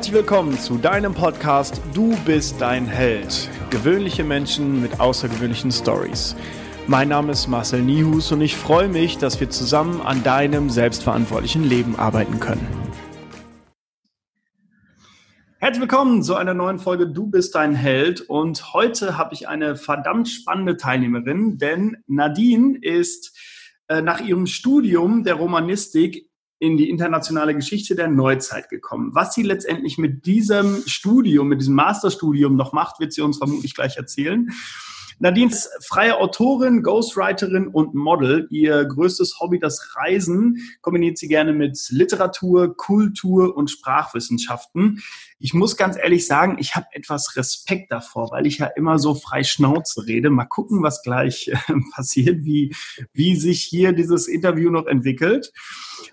Herzlich willkommen zu deinem Podcast Du bist dein Held. Gewöhnliche Menschen mit außergewöhnlichen Stories. Mein Name ist Marcel Nihus und ich freue mich, dass wir zusammen an deinem selbstverantwortlichen Leben arbeiten können. Herzlich willkommen zu einer neuen Folge Du bist dein Held und heute habe ich eine verdammt spannende Teilnehmerin, denn Nadine ist äh, nach ihrem Studium der Romanistik in die internationale Geschichte der Neuzeit gekommen. Was sie letztendlich mit diesem Studium, mit diesem Masterstudium noch macht, wird sie uns vermutlich gleich erzählen. Nadine ist freie Autorin, Ghostwriterin und Model. Ihr größtes Hobby, das Reisen, kombiniert sie gerne mit Literatur, Kultur und Sprachwissenschaften. Ich muss ganz ehrlich sagen, ich habe etwas Respekt davor, weil ich ja immer so frei Schnauze rede. Mal gucken, was gleich äh, passiert, wie, wie sich hier dieses Interview noch entwickelt.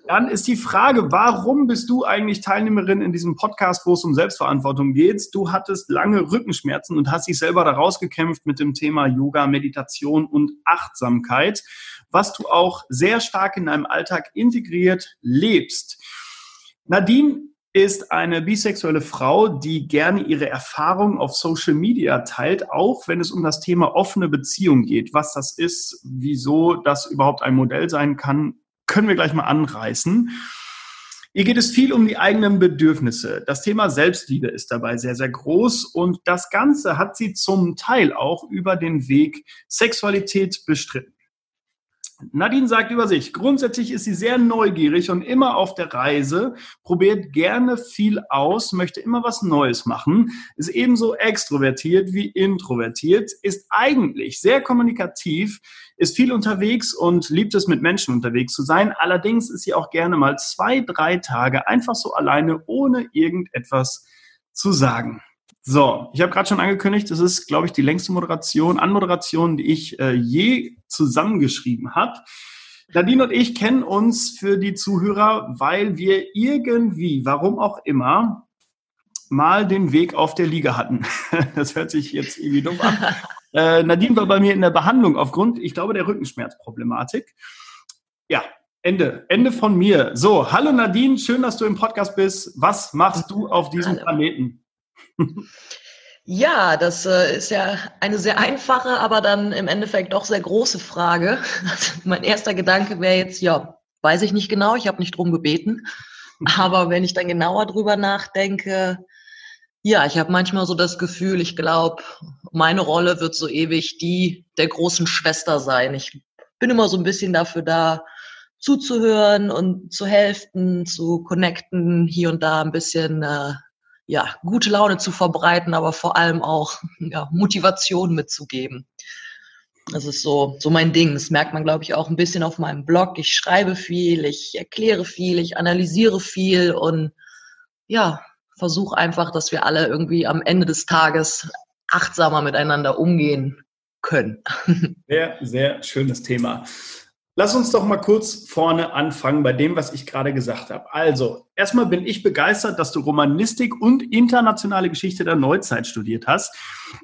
Dann ist die Frage, warum bist du eigentlich Teilnehmerin in diesem Podcast, wo es um Selbstverantwortung geht? Du hattest lange Rückenschmerzen und hast dich selber da rausgekämpft mit dem Thema Yoga, Meditation und Achtsamkeit, was du auch sehr stark in deinem Alltag integriert lebst. Nadine ist eine bisexuelle Frau, die gerne ihre Erfahrungen auf Social Media teilt, auch wenn es um das Thema offene Beziehung geht. Was das ist, wieso das überhaupt ein Modell sein kann, können wir gleich mal anreißen. Hier geht es viel um die eigenen Bedürfnisse. Das Thema Selbstliebe ist dabei sehr, sehr groß und das Ganze hat sie zum Teil auch über den Weg Sexualität bestritten. Nadine sagt über sich, grundsätzlich ist sie sehr neugierig und immer auf der Reise, probiert gerne viel aus, möchte immer was Neues machen, ist ebenso extrovertiert wie introvertiert, ist eigentlich sehr kommunikativ, ist viel unterwegs und liebt es, mit Menschen unterwegs zu sein. Allerdings ist sie auch gerne mal zwei, drei Tage einfach so alleine, ohne irgendetwas zu sagen. So, ich habe gerade schon angekündigt, das ist, glaube ich, die längste Moderation, Anmoderation, die ich äh, je zusammengeschrieben habe. Nadine und ich kennen uns für die Zuhörer, weil wir irgendwie, warum auch immer, mal den Weg auf der Liga hatten. Das hört sich jetzt irgendwie dumm an. Äh, Nadine war bei mir in der Behandlung aufgrund, ich glaube, der Rückenschmerzproblematik. Ja, Ende. Ende von mir. So, hallo Nadine, schön, dass du im Podcast bist. Was machst du auf diesem hallo. Planeten? Ja, das äh, ist ja eine sehr einfache, aber dann im Endeffekt doch sehr große Frage. Also mein erster Gedanke wäre jetzt, ja, weiß ich nicht genau, ich habe nicht drum gebeten. Aber wenn ich dann genauer drüber nachdenke, ja, ich habe manchmal so das Gefühl, ich glaube, meine Rolle wird so ewig die der großen Schwester sein. Ich bin immer so ein bisschen dafür da, zuzuhören und zu helfen, zu connecten, hier und da ein bisschen äh, ja, gute Laune zu verbreiten, aber vor allem auch ja, Motivation mitzugeben. Das ist so, so mein Ding. Das merkt man, glaube ich, auch ein bisschen auf meinem Blog. Ich schreibe viel, ich erkläre viel, ich analysiere viel und ja, versuche einfach, dass wir alle irgendwie am Ende des Tages achtsamer miteinander umgehen können. Sehr, sehr schönes Thema. Lass uns doch mal kurz vorne anfangen bei dem, was ich gerade gesagt habe. Also, erstmal bin ich begeistert, dass du Romanistik und internationale Geschichte der Neuzeit studiert hast.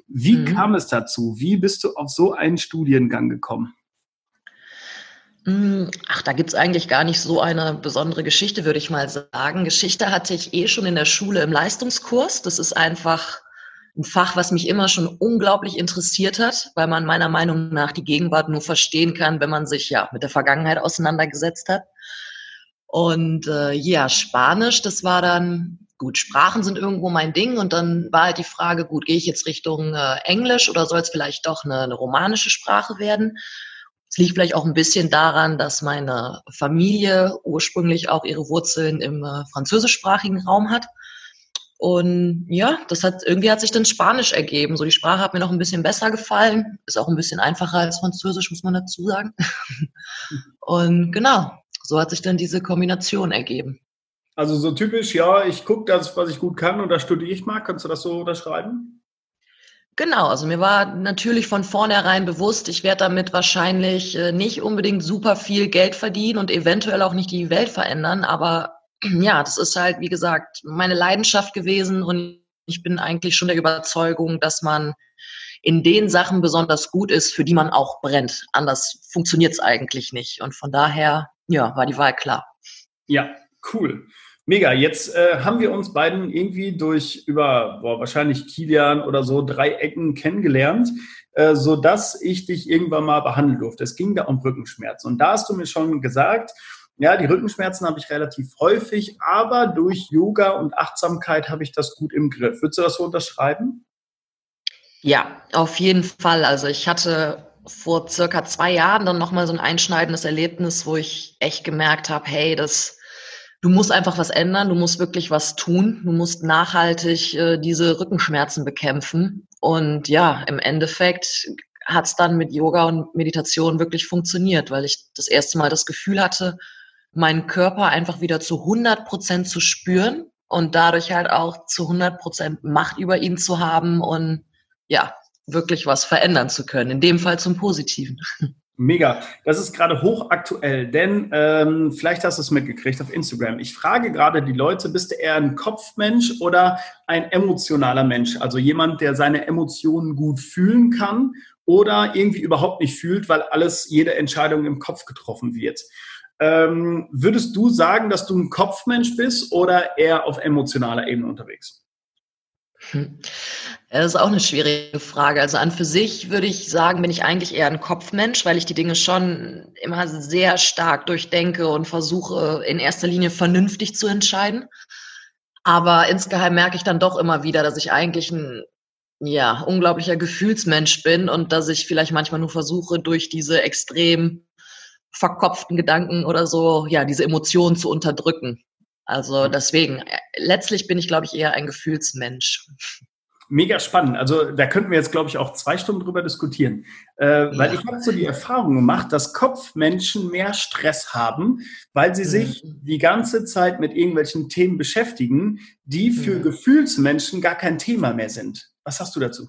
Wie mhm. kam es dazu? Wie bist du auf so einen Studiengang gekommen? Mm, ach, da gibt's eigentlich gar nicht so eine besondere Geschichte, würde ich mal sagen. Geschichte hatte ich eh schon in der Schule im Leistungskurs. Das ist einfach ein Fach, was mich immer schon unglaublich interessiert hat, weil man meiner Meinung nach die Gegenwart nur verstehen kann, wenn man sich ja mit der Vergangenheit auseinandergesetzt hat. Und äh, ja, Spanisch, das war dann gut. Sprachen sind irgendwo mein Ding und dann war halt die Frage, gut, gehe ich jetzt Richtung äh, Englisch oder soll es vielleicht doch eine, eine romanische Sprache werden? Es liegt vielleicht auch ein bisschen daran, dass meine Familie ursprünglich auch ihre Wurzeln im äh, französischsprachigen Raum hat. Und ja, das hat irgendwie hat sich dann Spanisch ergeben. So die Sprache hat mir noch ein bisschen besser gefallen. Ist auch ein bisschen einfacher als Französisch, muss man dazu sagen. Und genau, so hat sich dann diese Kombination ergeben. Also so typisch, ja, ich gucke das, was ich gut kann und das studiere ich mal. Kannst du das so unterschreiben? Genau, also mir war natürlich von vornherein bewusst, ich werde damit wahrscheinlich äh, nicht unbedingt super viel Geld verdienen und eventuell auch nicht die Welt verändern, aber ja, das ist halt, wie gesagt, meine Leidenschaft gewesen und ich bin eigentlich schon der Überzeugung, dass man in den Sachen besonders gut ist, für die man auch brennt. Anders funktioniert es eigentlich nicht. Und von daher, ja, war die Wahl klar. Ja, cool. Mega. Jetzt äh, haben wir uns beiden irgendwie durch über boah, wahrscheinlich Kilian oder so drei Ecken kennengelernt, äh, so dass ich dich irgendwann mal behandeln durfte. Es ging da um Rückenschmerz und da hast du mir schon gesagt, ja, die Rückenschmerzen habe ich relativ häufig, aber durch Yoga und Achtsamkeit habe ich das gut im Griff. Würdest du das so unterschreiben? Ja, auf jeden Fall. Also ich hatte vor circa zwei Jahren dann nochmal so ein einschneidendes Erlebnis, wo ich echt gemerkt habe, hey, das, du musst einfach was ändern, du musst wirklich was tun, du musst nachhaltig äh, diese Rückenschmerzen bekämpfen. Und ja, im Endeffekt hat es dann mit Yoga und Meditation wirklich funktioniert, weil ich das erste Mal das Gefühl hatte, meinen Körper einfach wieder zu 100 Prozent zu spüren und dadurch halt auch zu 100 Prozent Macht über ihn zu haben und ja, wirklich was verändern zu können. In dem Fall zum Positiven. Mega. Das ist gerade hochaktuell, denn ähm, vielleicht hast du es mitgekriegt auf Instagram. Ich frage gerade die Leute, bist du eher ein Kopfmensch oder ein emotionaler Mensch? Also jemand, der seine Emotionen gut fühlen kann oder irgendwie überhaupt nicht fühlt, weil alles, jede Entscheidung im Kopf getroffen wird. Ähm, würdest du sagen, dass du ein Kopfmensch bist oder eher auf emotionaler Ebene unterwegs? Hm. Das ist auch eine schwierige Frage. Also an für sich würde ich sagen, bin ich eigentlich eher ein Kopfmensch, weil ich die Dinge schon immer sehr stark durchdenke und versuche in erster Linie vernünftig zu entscheiden. Aber insgeheim merke ich dann doch immer wieder, dass ich eigentlich ein ja, unglaublicher Gefühlsmensch bin und dass ich vielleicht manchmal nur versuche, durch diese extrem verkopften Gedanken oder so, ja, diese Emotionen zu unterdrücken. Also mhm. deswegen, äh, letztlich bin ich, glaube ich, eher ein Gefühlsmensch. Mega spannend. Also da könnten wir jetzt, glaube ich, auch zwei Stunden drüber diskutieren. Äh, ja. Weil ich habe so die Erfahrung gemacht, dass Kopfmenschen mehr Stress haben, weil sie mhm. sich die ganze Zeit mit irgendwelchen Themen beschäftigen, die für mhm. Gefühlsmenschen gar kein Thema mehr sind. Was hast du dazu?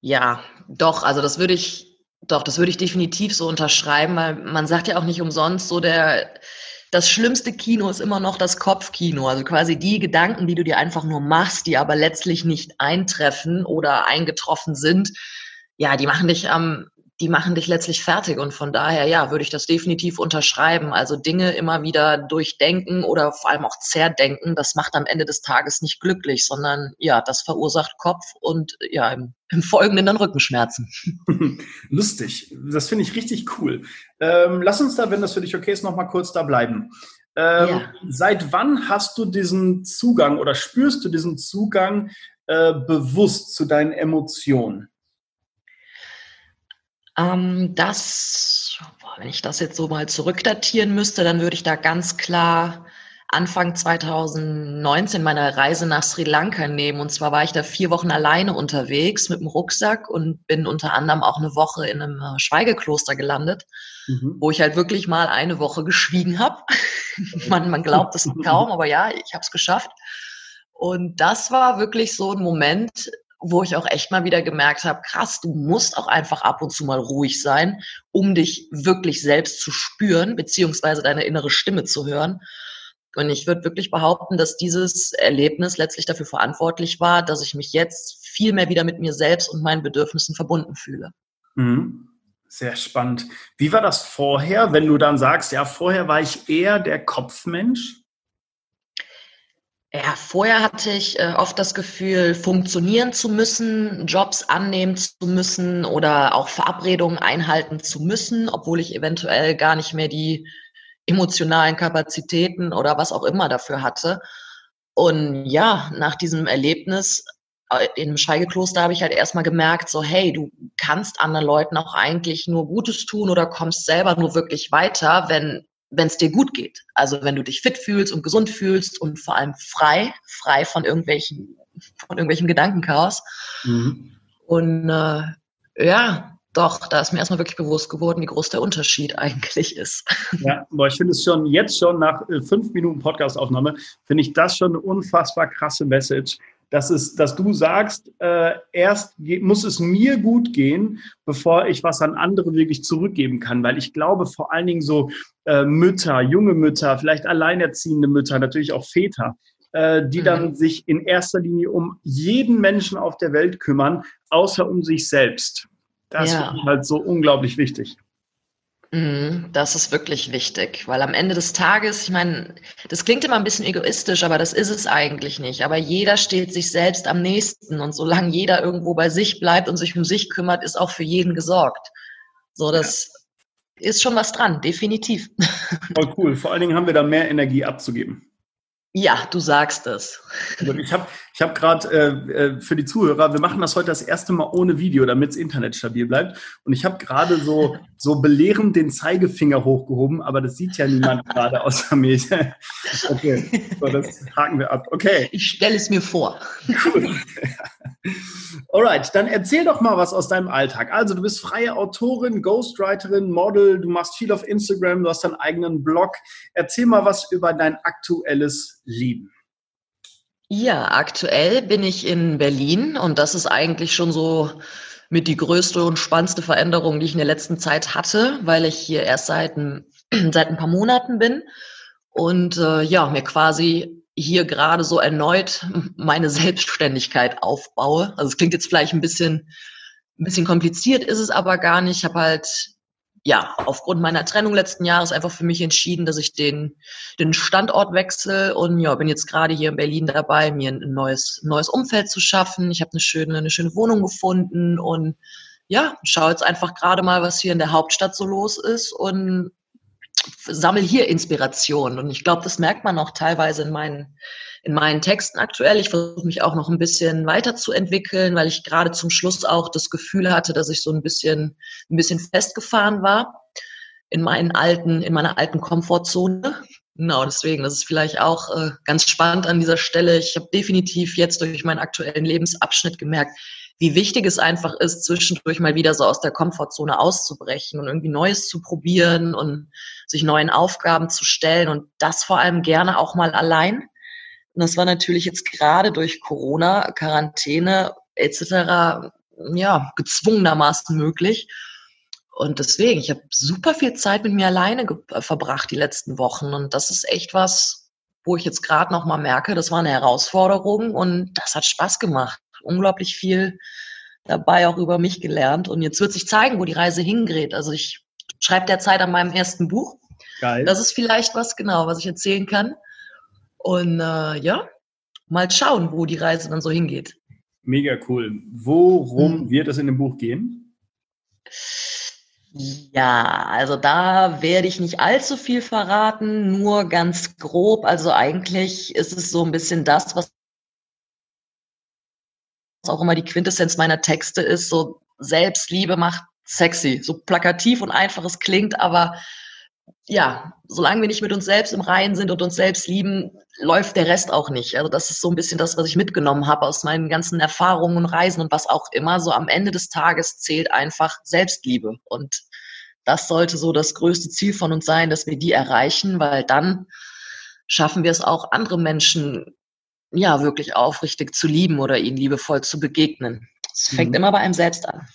Ja, doch, also das würde ich doch, das würde ich definitiv so unterschreiben, weil man sagt ja auch nicht umsonst so der, das schlimmste Kino ist immer noch das Kopfkino. Also quasi die Gedanken, die du dir einfach nur machst, die aber letztlich nicht eintreffen oder eingetroffen sind. Ja, die machen dich am die machen dich letztlich fertig. Und von daher, ja, würde ich das definitiv unterschreiben. Also Dinge immer wieder durchdenken oder vor allem auch zerdenken, das macht am Ende des Tages nicht glücklich, sondern ja, das verursacht Kopf und ja, im, im Folgenden dann Rückenschmerzen. Lustig. Das finde ich richtig cool. Ähm, lass uns da, wenn das für dich okay ist, nochmal kurz da bleiben. Ähm, ja. Seit wann hast du diesen Zugang oder spürst du diesen Zugang äh, bewusst zu deinen Emotionen? Ähm, das, wenn ich das jetzt so mal zurückdatieren müsste, dann würde ich da ganz klar Anfang 2019 meine Reise nach Sri Lanka nehmen. Und zwar war ich da vier Wochen alleine unterwegs mit dem Rucksack und bin unter anderem auch eine Woche in einem äh, Schweigekloster gelandet, mhm. wo ich halt wirklich mal eine Woche geschwiegen habe. man, man glaubt es kaum, aber ja, ich habe es geschafft. Und das war wirklich so ein Moment, wo ich auch echt mal wieder gemerkt habe, krass, du musst auch einfach ab und zu mal ruhig sein, um dich wirklich selbst zu spüren, beziehungsweise deine innere Stimme zu hören. Und ich würde wirklich behaupten, dass dieses Erlebnis letztlich dafür verantwortlich war, dass ich mich jetzt viel mehr wieder mit mir selbst und meinen Bedürfnissen verbunden fühle. Mhm. Sehr spannend. Wie war das vorher, wenn du dann sagst, ja, vorher war ich eher der Kopfmensch? Ja, vorher hatte ich äh, oft das Gefühl, funktionieren zu müssen, Jobs annehmen zu müssen oder auch Verabredungen einhalten zu müssen, obwohl ich eventuell gar nicht mehr die emotionalen Kapazitäten oder was auch immer dafür hatte. Und ja, nach diesem Erlebnis äh, im Scheigekloster habe ich halt erstmal gemerkt, so hey, du kannst anderen Leuten auch eigentlich nur Gutes tun oder kommst selber nur wirklich weiter, wenn wenn es dir gut geht. Also wenn du dich fit fühlst und gesund fühlst und vor allem frei, frei von irgendwelchen, von irgendwelchem Gedankenchaos. Mhm. Und äh, ja, doch, da ist mir erstmal wirklich bewusst geworden, wie groß der Unterschied eigentlich ist. Ja, aber ich finde es schon jetzt schon nach äh, fünf Minuten Podcastaufnahme, finde ich das schon eine unfassbar krasse Message, dass, es, dass du sagst, äh, erst muss es mir gut gehen, bevor ich was an andere wirklich zurückgeben kann. Weil ich glaube, vor allen Dingen so äh, Mütter, junge Mütter, vielleicht alleinerziehende Mütter, natürlich auch Väter, äh, die mhm. dann sich in erster Linie um jeden Menschen auf der Welt kümmern, außer um sich selbst. Das ja. ist halt so unglaublich wichtig. Mhm, das ist wirklich wichtig, weil am Ende des Tages, ich meine, das klingt immer ein bisschen egoistisch, aber das ist es eigentlich nicht. Aber jeder steht sich selbst am nächsten und solange jeder irgendwo bei sich bleibt und sich um sich kümmert, ist auch für jeden gesorgt. So, das ja. ist schon was dran, definitiv. Voll cool. Vor allen Dingen haben wir da mehr Energie abzugeben. Ja, du sagst es. Ich habe ich hab gerade äh, äh, für die Zuhörer, wir machen das heute das erste Mal ohne Video, damit das Internet stabil bleibt. Und ich habe gerade so, so belehrend den Zeigefinger hochgehoben, aber das sieht ja niemand gerade außer mir. Okay, so, das haken wir ab. Okay. Ich stelle es mir vor. Cool. Alright, dann erzähl doch mal was aus deinem Alltag. Also, du bist freie Autorin, Ghostwriterin, Model, du machst viel auf Instagram, du hast deinen eigenen Blog. Erzähl mal was über dein aktuelles Leben. Ja, aktuell bin ich in Berlin und das ist eigentlich schon so mit die größte und spannendste Veränderung, die ich in der letzten Zeit hatte, weil ich hier erst seit ein, seit ein paar Monaten bin und äh, ja, mir quasi hier gerade so erneut meine Selbstständigkeit aufbaue. Also es klingt jetzt vielleicht ein bisschen, ein bisschen kompliziert, ist es aber gar nicht. Ich habe halt ja aufgrund meiner Trennung letzten Jahres einfach für mich entschieden, dass ich den, den Standort wechsle und ja, bin jetzt gerade hier in Berlin dabei, mir ein neues, neues Umfeld zu schaffen. Ich habe eine schöne, eine schöne Wohnung gefunden und ja, schaue jetzt einfach gerade mal, was hier in der Hauptstadt so los ist und sammle hier Inspiration. Und ich glaube, das merkt man auch teilweise in meinen, in meinen Texten aktuell. Ich versuche mich auch noch ein bisschen weiterzuentwickeln, weil ich gerade zum Schluss auch das Gefühl hatte, dass ich so ein bisschen, ein bisschen festgefahren war in meinen alten, in meiner alten Komfortzone. Genau, deswegen, das ist vielleicht auch äh, ganz spannend an dieser Stelle. Ich habe definitiv jetzt durch meinen aktuellen Lebensabschnitt gemerkt, wie wichtig es einfach ist, zwischendurch mal wieder so aus der Komfortzone auszubrechen und irgendwie Neues zu probieren und sich neuen Aufgaben zu stellen und das vor allem gerne auch mal allein. Und das war natürlich jetzt gerade durch Corona, Quarantäne etc. ja gezwungenermaßen möglich. Und deswegen, ich habe super viel Zeit mit mir alleine verbracht die letzten Wochen und das ist echt was, wo ich jetzt gerade noch mal merke, das war eine Herausforderung und das hat Spaß gemacht unglaublich viel dabei auch über mich gelernt. Und jetzt wird sich zeigen, wo die Reise hingerät. Also ich schreibe derzeit an meinem ersten Buch. Geil. Das ist vielleicht was genau, was ich erzählen kann. Und äh, ja, mal schauen, wo die Reise dann so hingeht. Mega cool. Worum hm. wird es in dem Buch gehen? Ja, also da werde ich nicht allzu viel verraten, nur ganz grob. Also eigentlich ist es so ein bisschen das, was auch immer die Quintessenz meiner Texte ist, so Selbstliebe macht sexy, so plakativ und einfach es klingt, aber ja, solange wir nicht mit uns selbst im Reinen sind und uns selbst lieben, läuft der Rest auch nicht. Also das ist so ein bisschen das, was ich mitgenommen habe aus meinen ganzen Erfahrungen und Reisen und was auch immer. So am Ende des Tages zählt einfach Selbstliebe. Und das sollte so das größte Ziel von uns sein, dass wir die erreichen, weil dann schaffen wir es auch, andere Menschen ja, wirklich aufrichtig zu lieben oder ihnen liebevoll zu begegnen. Es fängt mhm. immer bei einem selbst an.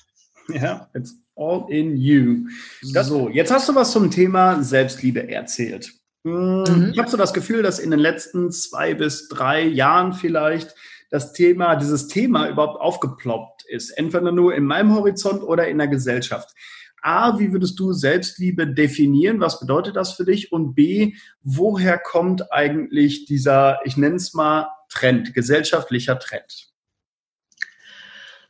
Ja, it's all in you. Das, so, jetzt hast du was zum Thema Selbstliebe erzählt. Hm, mhm. Ich habe so das Gefühl, dass in den letzten zwei bis drei Jahren vielleicht das Thema, dieses Thema überhaupt aufgeploppt ist. Entweder nur in meinem Horizont oder in der Gesellschaft. A, wie würdest du Selbstliebe definieren? Was bedeutet das für dich? Und B, woher kommt eigentlich dieser, ich nenne es mal, Trend, gesellschaftlicher Trend?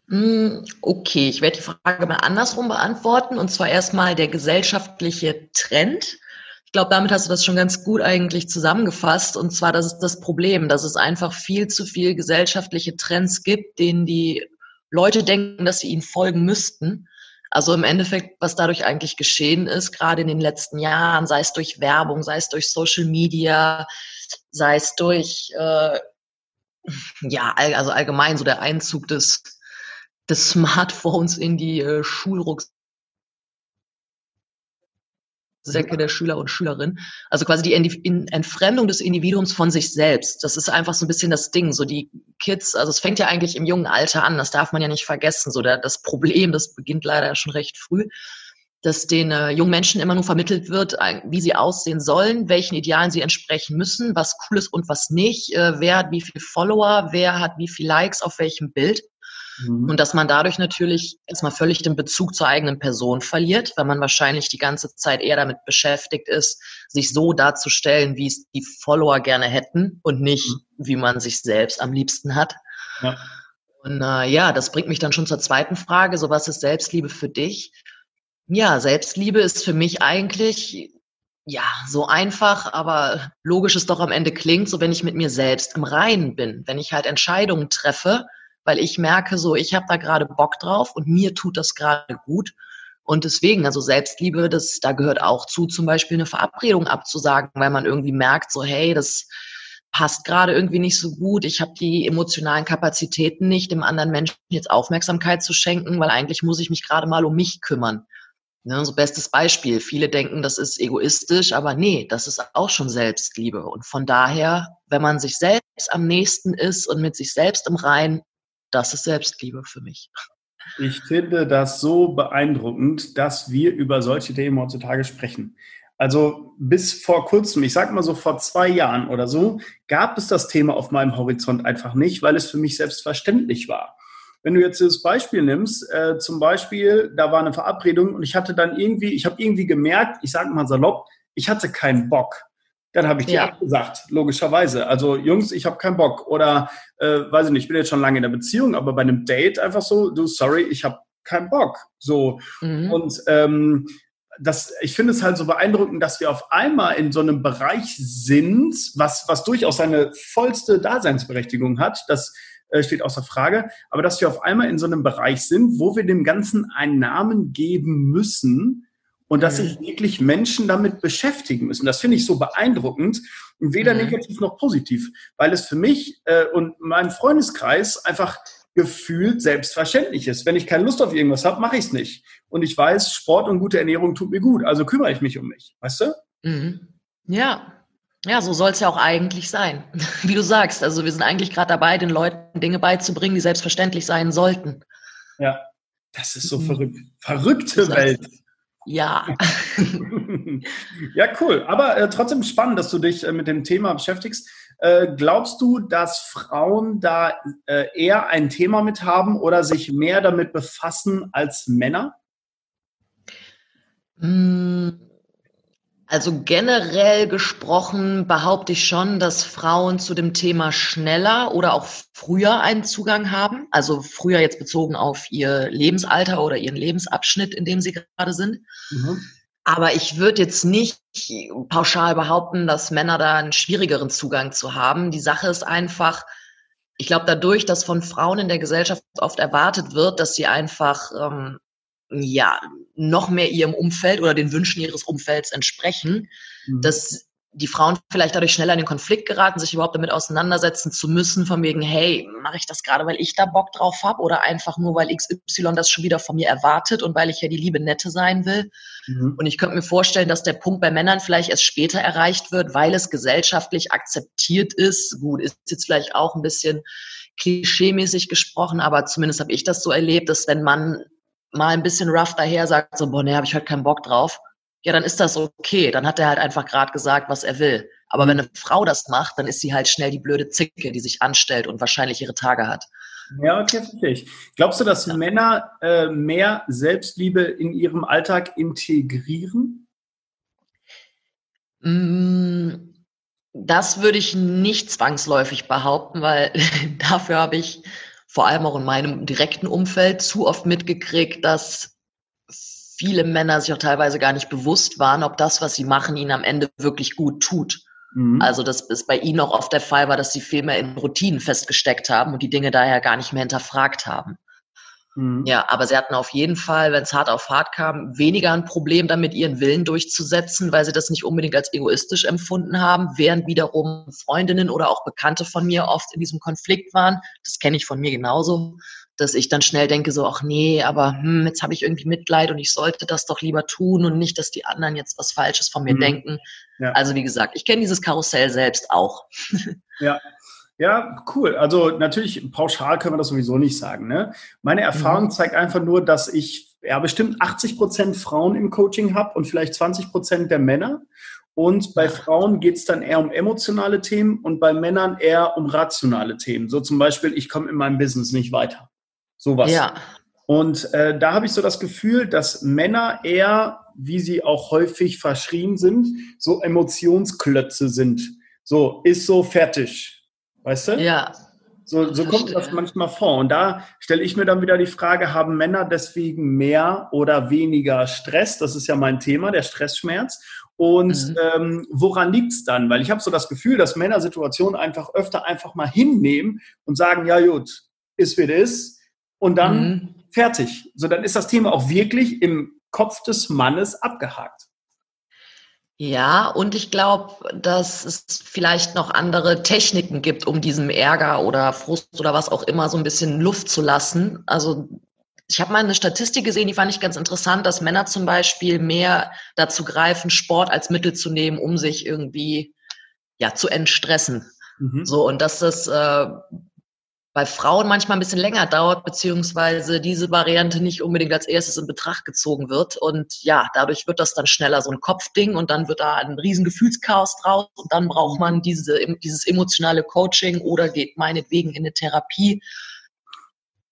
Hm, okay, ich werde die Frage mal andersrum beantworten. Und zwar erstmal der gesellschaftliche Trend. Ich glaube, damit hast du das schon ganz gut eigentlich zusammengefasst. Und zwar, das ist das Problem, dass es einfach viel zu viel gesellschaftliche Trends gibt, denen die Leute denken, dass sie ihnen folgen müssten. Also im Endeffekt, was dadurch eigentlich geschehen ist, gerade in den letzten Jahren, sei es durch Werbung, sei es durch Social Media, sei es durch äh, ja, also allgemein so der Einzug des, des Smartphones in die äh, Schulrucksäcke der Schüler und Schülerinnen. Also quasi die Entfremdung des Individuums von sich selbst. Das ist einfach so ein bisschen das Ding. So die Kids, also es fängt ja eigentlich im jungen Alter an, das darf man ja nicht vergessen. So der, das Problem, das beginnt leider schon recht früh dass den äh, jungen Menschen immer nur vermittelt wird, wie sie aussehen sollen, welchen Idealen sie entsprechen müssen, was cool ist und was nicht, äh, wer hat wie viele Follower, wer hat wie viele Likes auf welchem Bild. Mhm. Und dass man dadurch natürlich erstmal völlig den Bezug zur eigenen Person verliert, weil man wahrscheinlich die ganze Zeit eher damit beschäftigt ist, sich so darzustellen, wie es die Follower gerne hätten und nicht, mhm. wie man sich selbst am liebsten hat. Ja. Und äh, ja, das bringt mich dann schon zur zweiten Frage. So, was ist Selbstliebe für dich? Ja, Selbstliebe ist für mich eigentlich ja, so einfach, aber logisch es doch am Ende klingt, so wenn ich mit mir selbst im Reinen bin, wenn ich halt Entscheidungen treffe, weil ich merke, so ich habe da gerade Bock drauf und mir tut das gerade gut. Und deswegen, also Selbstliebe, das, da gehört auch zu, zum Beispiel eine Verabredung abzusagen, weil man irgendwie merkt, so hey, das passt gerade irgendwie nicht so gut, ich habe die emotionalen Kapazitäten nicht, dem anderen Menschen jetzt Aufmerksamkeit zu schenken, weil eigentlich muss ich mich gerade mal um mich kümmern. Ne, so bestes Beispiel. Viele denken, das ist egoistisch, aber nee, das ist auch schon Selbstliebe. Und von daher, wenn man sich selbst am nächsten ist und mit sich selbst im Rein, das ist Selbstliebe für mich. Ich finde das so beeindruckend, dass wir über solche Themen heutzutage sprechen. Also bis vor kurzem, ich sag mal so vor zwei Jahren oder so, gab es das Thema auf meinem Horizont einfach nicht, weil es für mich selbstverständlich war. Wenn du jetzt das Beispiel nimmst, äh, zum Beispiel, da war eine Verabredung und ich hatte dann irgendwie, ich habe irgendwie gemerkt, ich sage mal salopp, ich hatte keinen Bock. Dann habe ich dir ja. abgesagt, logischerweise. Also Jungs, ich habe keinen Bock. Oder äh, weiß ich nicht, ich bin jetzt schon lange in der Beziehung, aber bei einem Date einfach so, du, sorry, ich habe keinen Bock. So. Mhm. Und ähm, das, ich finde es halt so beeindruckend, dass wir auf einmal in so einem Bereich sind, was, was durchaus seine vollste Daseinsberechtigung hat, dass äh, steht außer Frage, aber dass wir auf einmal in so einem Bereich sind, wo wir dem Ganzen einen Namen geben müssen und dass sich wirklich Menschen damit beschäftigen müssen. Das finde ich so beeindruckend, weder mhm. negativ noch positiv, weil es für mich äh, und meinen Freundeskreis einfach gefühlt selbstverständlich ist. Wenn ich keine Lust auf irgendwas habe, mache ich es nicht. Und ich weiß, Sport und gute Ernährung tut mir gut, also kümmere ich mich um mich. Weißt du? Mhm. Ja, ja, so soll es ja auch eigentlich sein. Wie du sagst, also wir sind eigentlich gerade dabei, den Leuten Dinge beizubringen, die selbstverständlich sein sollten. Ja, das ist so mhm. verrückt. Verrückte Welt. Ja. ja, cool. Aber äh, trotzdem spannend, dass du dich äh, mit dem Thema beschäftigst. Äh, glaubst du, dass Frauen da äh, eher ein Thema mit haben oder sich mehr damit befassen als Männer? Mmh also generell gesprochen behaupte ich schon, dass Frauen zu dem Thema schneller oder auch früher einen Zugang haben. Also früher jetzt bezogen auf ihr Lebensalter oder ihren Lebensabschnitt, in dem sie gerade sind. Mhm. Aber ich würde jetzt nicht pauschal behaupten, dass Männer da einen schwierigeren Zugang zu haben. Die Sache ist einfach, ich glaube, dadurch, dass von Frauen in der Gesellschaft oft erwartet wird, dass sie einfach ähm, ja, noch mehr ihrem Umfeld oder den Wünschen ihres Umfelds entsprechen, mhm. dass die Frauen vielleicht dadurch schneller in den Konflikt geraten, sich überhaupt damit auseinandersetzen zu müssen, von wegen, hey, mache ich das gerade, weil ich da Bock drauf habe oder einfach nur, weil XY das schon wieder von mir erwartet und weil ich ja die liebe Nette sein will. Mhm. Und ich könnte mir vorstellen, dass der Punkt bei Männern vielleicht erst später erreicht wird, weil es gesellschaftlich akzeptiert ist. Gut, ist jetzt vielleicht auch ein bisschen klischeemäßig gesprochen, aber zumindest habe ich das so erlebt, dass wenn man mal ein bisschen rough daher sagt, so, boah, nee, habe ich heute keinen Bock drauf, ja, dann ist das okay. Dann hat er halt einfach gerade gesagt, was er will. Aber wenn eine Frau das macht, dann ist sie halt schnell die blöde Zicke, die sich anstellt und wahrscheinlich ihre Tage hat. Ja, okay, verstehe ich. Glaubst du, dass ja. Männer äh, mehr Selbstliebe in ihrem Alltag integrieren? Mm, das würde ich nicht zwangsläufig behaupten, weil dafür habe ich vor allem auch in meinem direkten Umfeld zu oft mitgekriegt, dass viele Männer sich auch teilweise gar nicht bewusst waren, ob das, was sie machen, ihnen am Ende wirklich gut tut. Mhm. Also, dass es bei ihnen auch oft der Fall war, dass sie viel mehr in Routinen festgesteckt haben und die Dinge daher gar nicht mehr hinterfragt haben. Mhm. Ja, aber sie hatten auf jeden Fall, wenn es hart auf hart kam, weniger ein Problem damit, ihren Willen durchzusetzen, weil sie das nicht unbedingt als egoistisch empfunden haben, während wiederum Freundinnen oder auch Bekannte von mir oft in diesem Konflikt waren. Das kenne ich von mir genauso, dass ich dann schnell denke so, ach nee, aber hm, jetzt habe ich irgendwie Mitleid und ich sollte das doch lieber tun und nicht, dass die anderen jetzt was Falsches von mir mhm. denken. Ja. Also wie gesagt, ich kenne dieses Karussell selbst auch. Ja, ja, cool. Also natürlich pauschal können wir das sowieso nicht sagen. Ne? Meine Erfahrung mhm. zeigt einfach nur, dass ich ja bestimmt 80 Prozent Frauen im Coaching habe und vielleicht 20 Prozent der Männer. Und bei Frauen geht es dann eher um emotionale Themen und bei Männern eher um rationale Themen. So zum Beispiel, ich komme in meinem Business nicht weiter. Sowas. Ja. Und äh, da habe ich so das Gefühl, dass Männer eher, wie sie auch häufig verschrien sind, so Emotionsklötze sind. So, ist so fertig. Weißt du? Ja. So, so kommt das manchmal vor. Und da stelle ich mir dann wieder die Frage, haben Männer deswegen mehr oder weniger Stress? Das ist ja mein Thema, der Stressschmerz. Und mhm. ähm, woran liegt's dann? Weil ich habe so das Gefühl, dass Männer Situationen einfach öfter einfach mal hinnehmen und sagen, ja gut, ist wie das ist. Und dann mhm. fertig. So, dann ist das Thema auch wirklich im Kopf des Mannes abgehakt. Ja, und ich glaube, dass es vielleicht noch andere Techniken gibt, um diesem Ärger oder Frust oder was auch immer so ein bisschen Luft zu lassen. Also ich habe mal eine Statistik gesehen, die fand ich ganz interessant, dass Männer zum Beispiel mehr dazu greifen, Sport als Mittel zu nehmen, um sich irgendwie ja zu entstressen. Mhm. So und dass das äh, bei Frauen manchmal ein bisschen länger dauert, beziehungsweise diese Variante nicht unbedingt als erstes in Betracht gezogen wird. Und ja, dadurch wird das dann schneller so ein Kopfding und dann wird da ein riesen Gefühlschaos draus und dann braucht man diese, dieses emotionale Coaching oder geht meinetwegen in eine Therapie.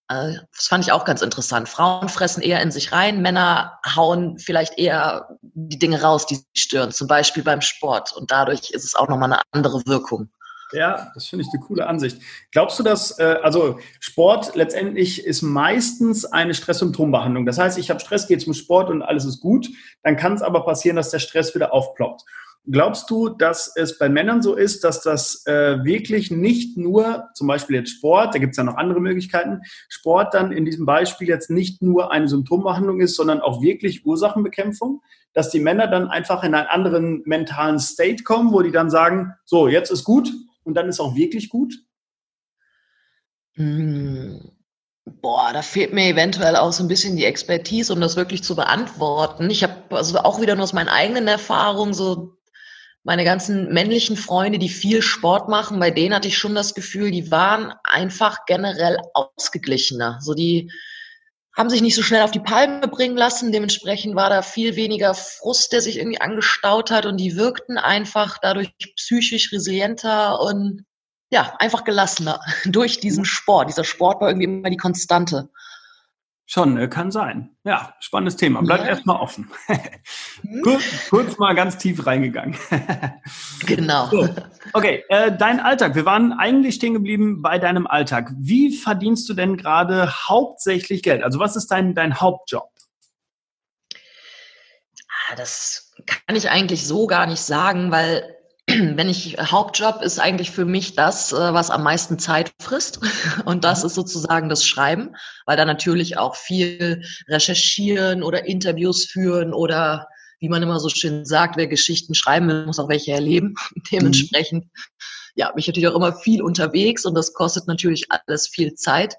Äh, das fand ich auch ganz interessant. Frauen fressen eher in sich rein, Männer hauen vielleicht eher die Dinge raus, die sie stören, zum Beispiel beim Sport. Und dadurch ist es auch nochmal eine andere Wirkung. Ja, das finde ich eine coole Ansicht. Glaubst du, dass, äh, also Sport letztendlich ist meistens eine Stresssymptombehandlung. Das heißt, ich habe Stress, gehe zum Sport und alles ist gut. Dann kann es aber passieren, dass der Stress wieder aufploppt. Glaubst du, dass es bei Männern so ist, dass das äh, wirklich nicht nur, zum Beispiel jetzt Sport, da gibt es ja noch andere Möglichkeiten, Sport dann in diesem Beispiel jetzt nicht nur eine Symptombehandlung ist, sondern auch wirklich Ursachenbekämpfung? Dass die Männer dann einfach in einen anderen mentalen State kommen, wo die dann sagen, so, jetzt ist gut, und dann ist auch wirklich gut? Hm. Boah, da fehlt mir eventuell auch so ein bisschen die Expertise, um das wirklich zu beantworten. Ich habe also auch wieder nur aus meinen eigenen Erfahrungen so meine ganzen männlichen Freunde, die viel Sport machen, bei denen hatte ich schon das Gefühl, die waren einfach generell ausgeglichener. So die haben sich nicht so schnell auf die Palme bringen lassen. Dementsprechend war da viel weniger Frust, der sich irgendwie angestaut hat und die wirkten einfach dadurch psychisch resilienter und ja, einfach gelassener durch diesen Sport. Dieser Sport war irgendwie immer die Konstante. Schon, äh, kann sein. Ja, spannendes Thema. Bleibt ja. erstmal offen. Hm? kurz, kurz, mal ganz tief reingegangen. genau. So. Okay, äh, dein Alltag. Wir waren eigentlich stehen geblieben bei deinem Alltag. Wie verdienst du denn gerade hauptsächlich Geld? Also was ist dein, dein Hauptjob? Ah, das kann ich eigentlich so gar nicht sagen, weil wenn ich Hauptjob ist eigentlich für mich das, äh, was am meisten Zeit frisst. Und das mhm. ist sozusagen das Schreiben, weil da natürlich auch viel recherchieren oder Interviews führen oder wie man immer so schön sagt, wer Geschichten schreiben will, muss auch welche erleben. Dementsprechend, ja, bin ich natürlich auch immer viel unterwegs und das kostet natürlich alles viel Zeit.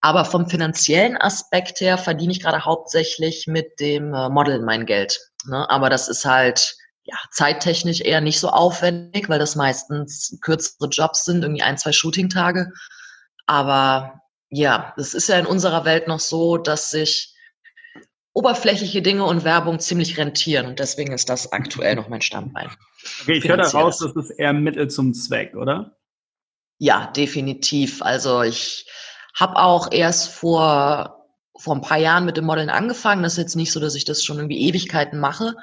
Aber vom finanziellen Aspekt her verdiene ich gerade hauptsächlich mit dem äh, Modeln mein Geld. Ne? Aber das ist halt, ja, zeittechnisch eher nicht so aufwendig, weil das meistens kürzere Jobs sind, irgendwie ein, zwei Shooting-Tage. Aber ja, das ist ja in unserer Welt noch so, dass sich oberflächliche Dinge und Werbung ziemlich rentieren. Und deswegen ist das aktuell noch mein Standbein. Okay, ich höre daraus, das ist eher Mittel zum Zweck, oder? Ja, definitiv. Also ich habe auch erst vor, vor ein paar Jahren mit dem Modeln angefangen. Das ist jetzt nicht so, dass ich das schon irgendwie Ewigkeiten mache.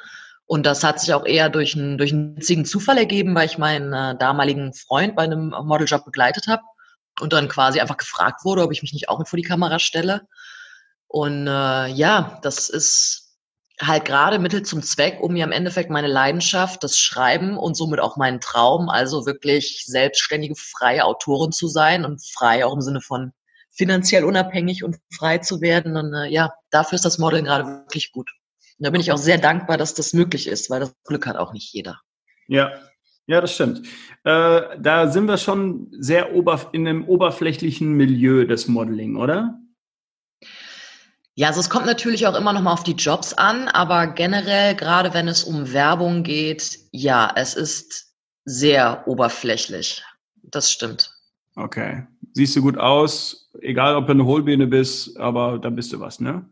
Und das hat sich auch eher durch einen, durch einen witzigen Zufall ergeben, weil ich meinen äh, damaligen Freund bei einem Modeljob begleitet habe und dann quasi einfach gefragt wurde, ob ich mich nicht auch vor die Kamera stelle. Und äh, ja, das ist halt gerade Mittel zum Zweck, um mir im Endeffekt meine Leidenschaft, das Schreiben und somit auch meinen Traum, also wirklich selbstständige, freie Autorin zu sein und frei auch im Sinne von finanziell unabhängig und frei zu werden. Und äh, ja, dafür ist das Modeln gerade wirklich gut. Und da bin ich auch sehr dankbar, dass das möglich ist, weil das Glück hat auch nicht jeder. Ja, ja, das stimmt. Äh, da sind wir schon sehr ober in einem oberflächlichen Milieu des Modeling, oder? Ja, also es kommt natürlich auch immer noch mal auf die Jobs an, aber generell, gerade wenn es um Werbung geht, ja, es ist sehr oberflächlich. Das stimmt. Okay. Siehst du gut aus, egal ob du eine Hohlbiene bist, aber da bist du was, ne?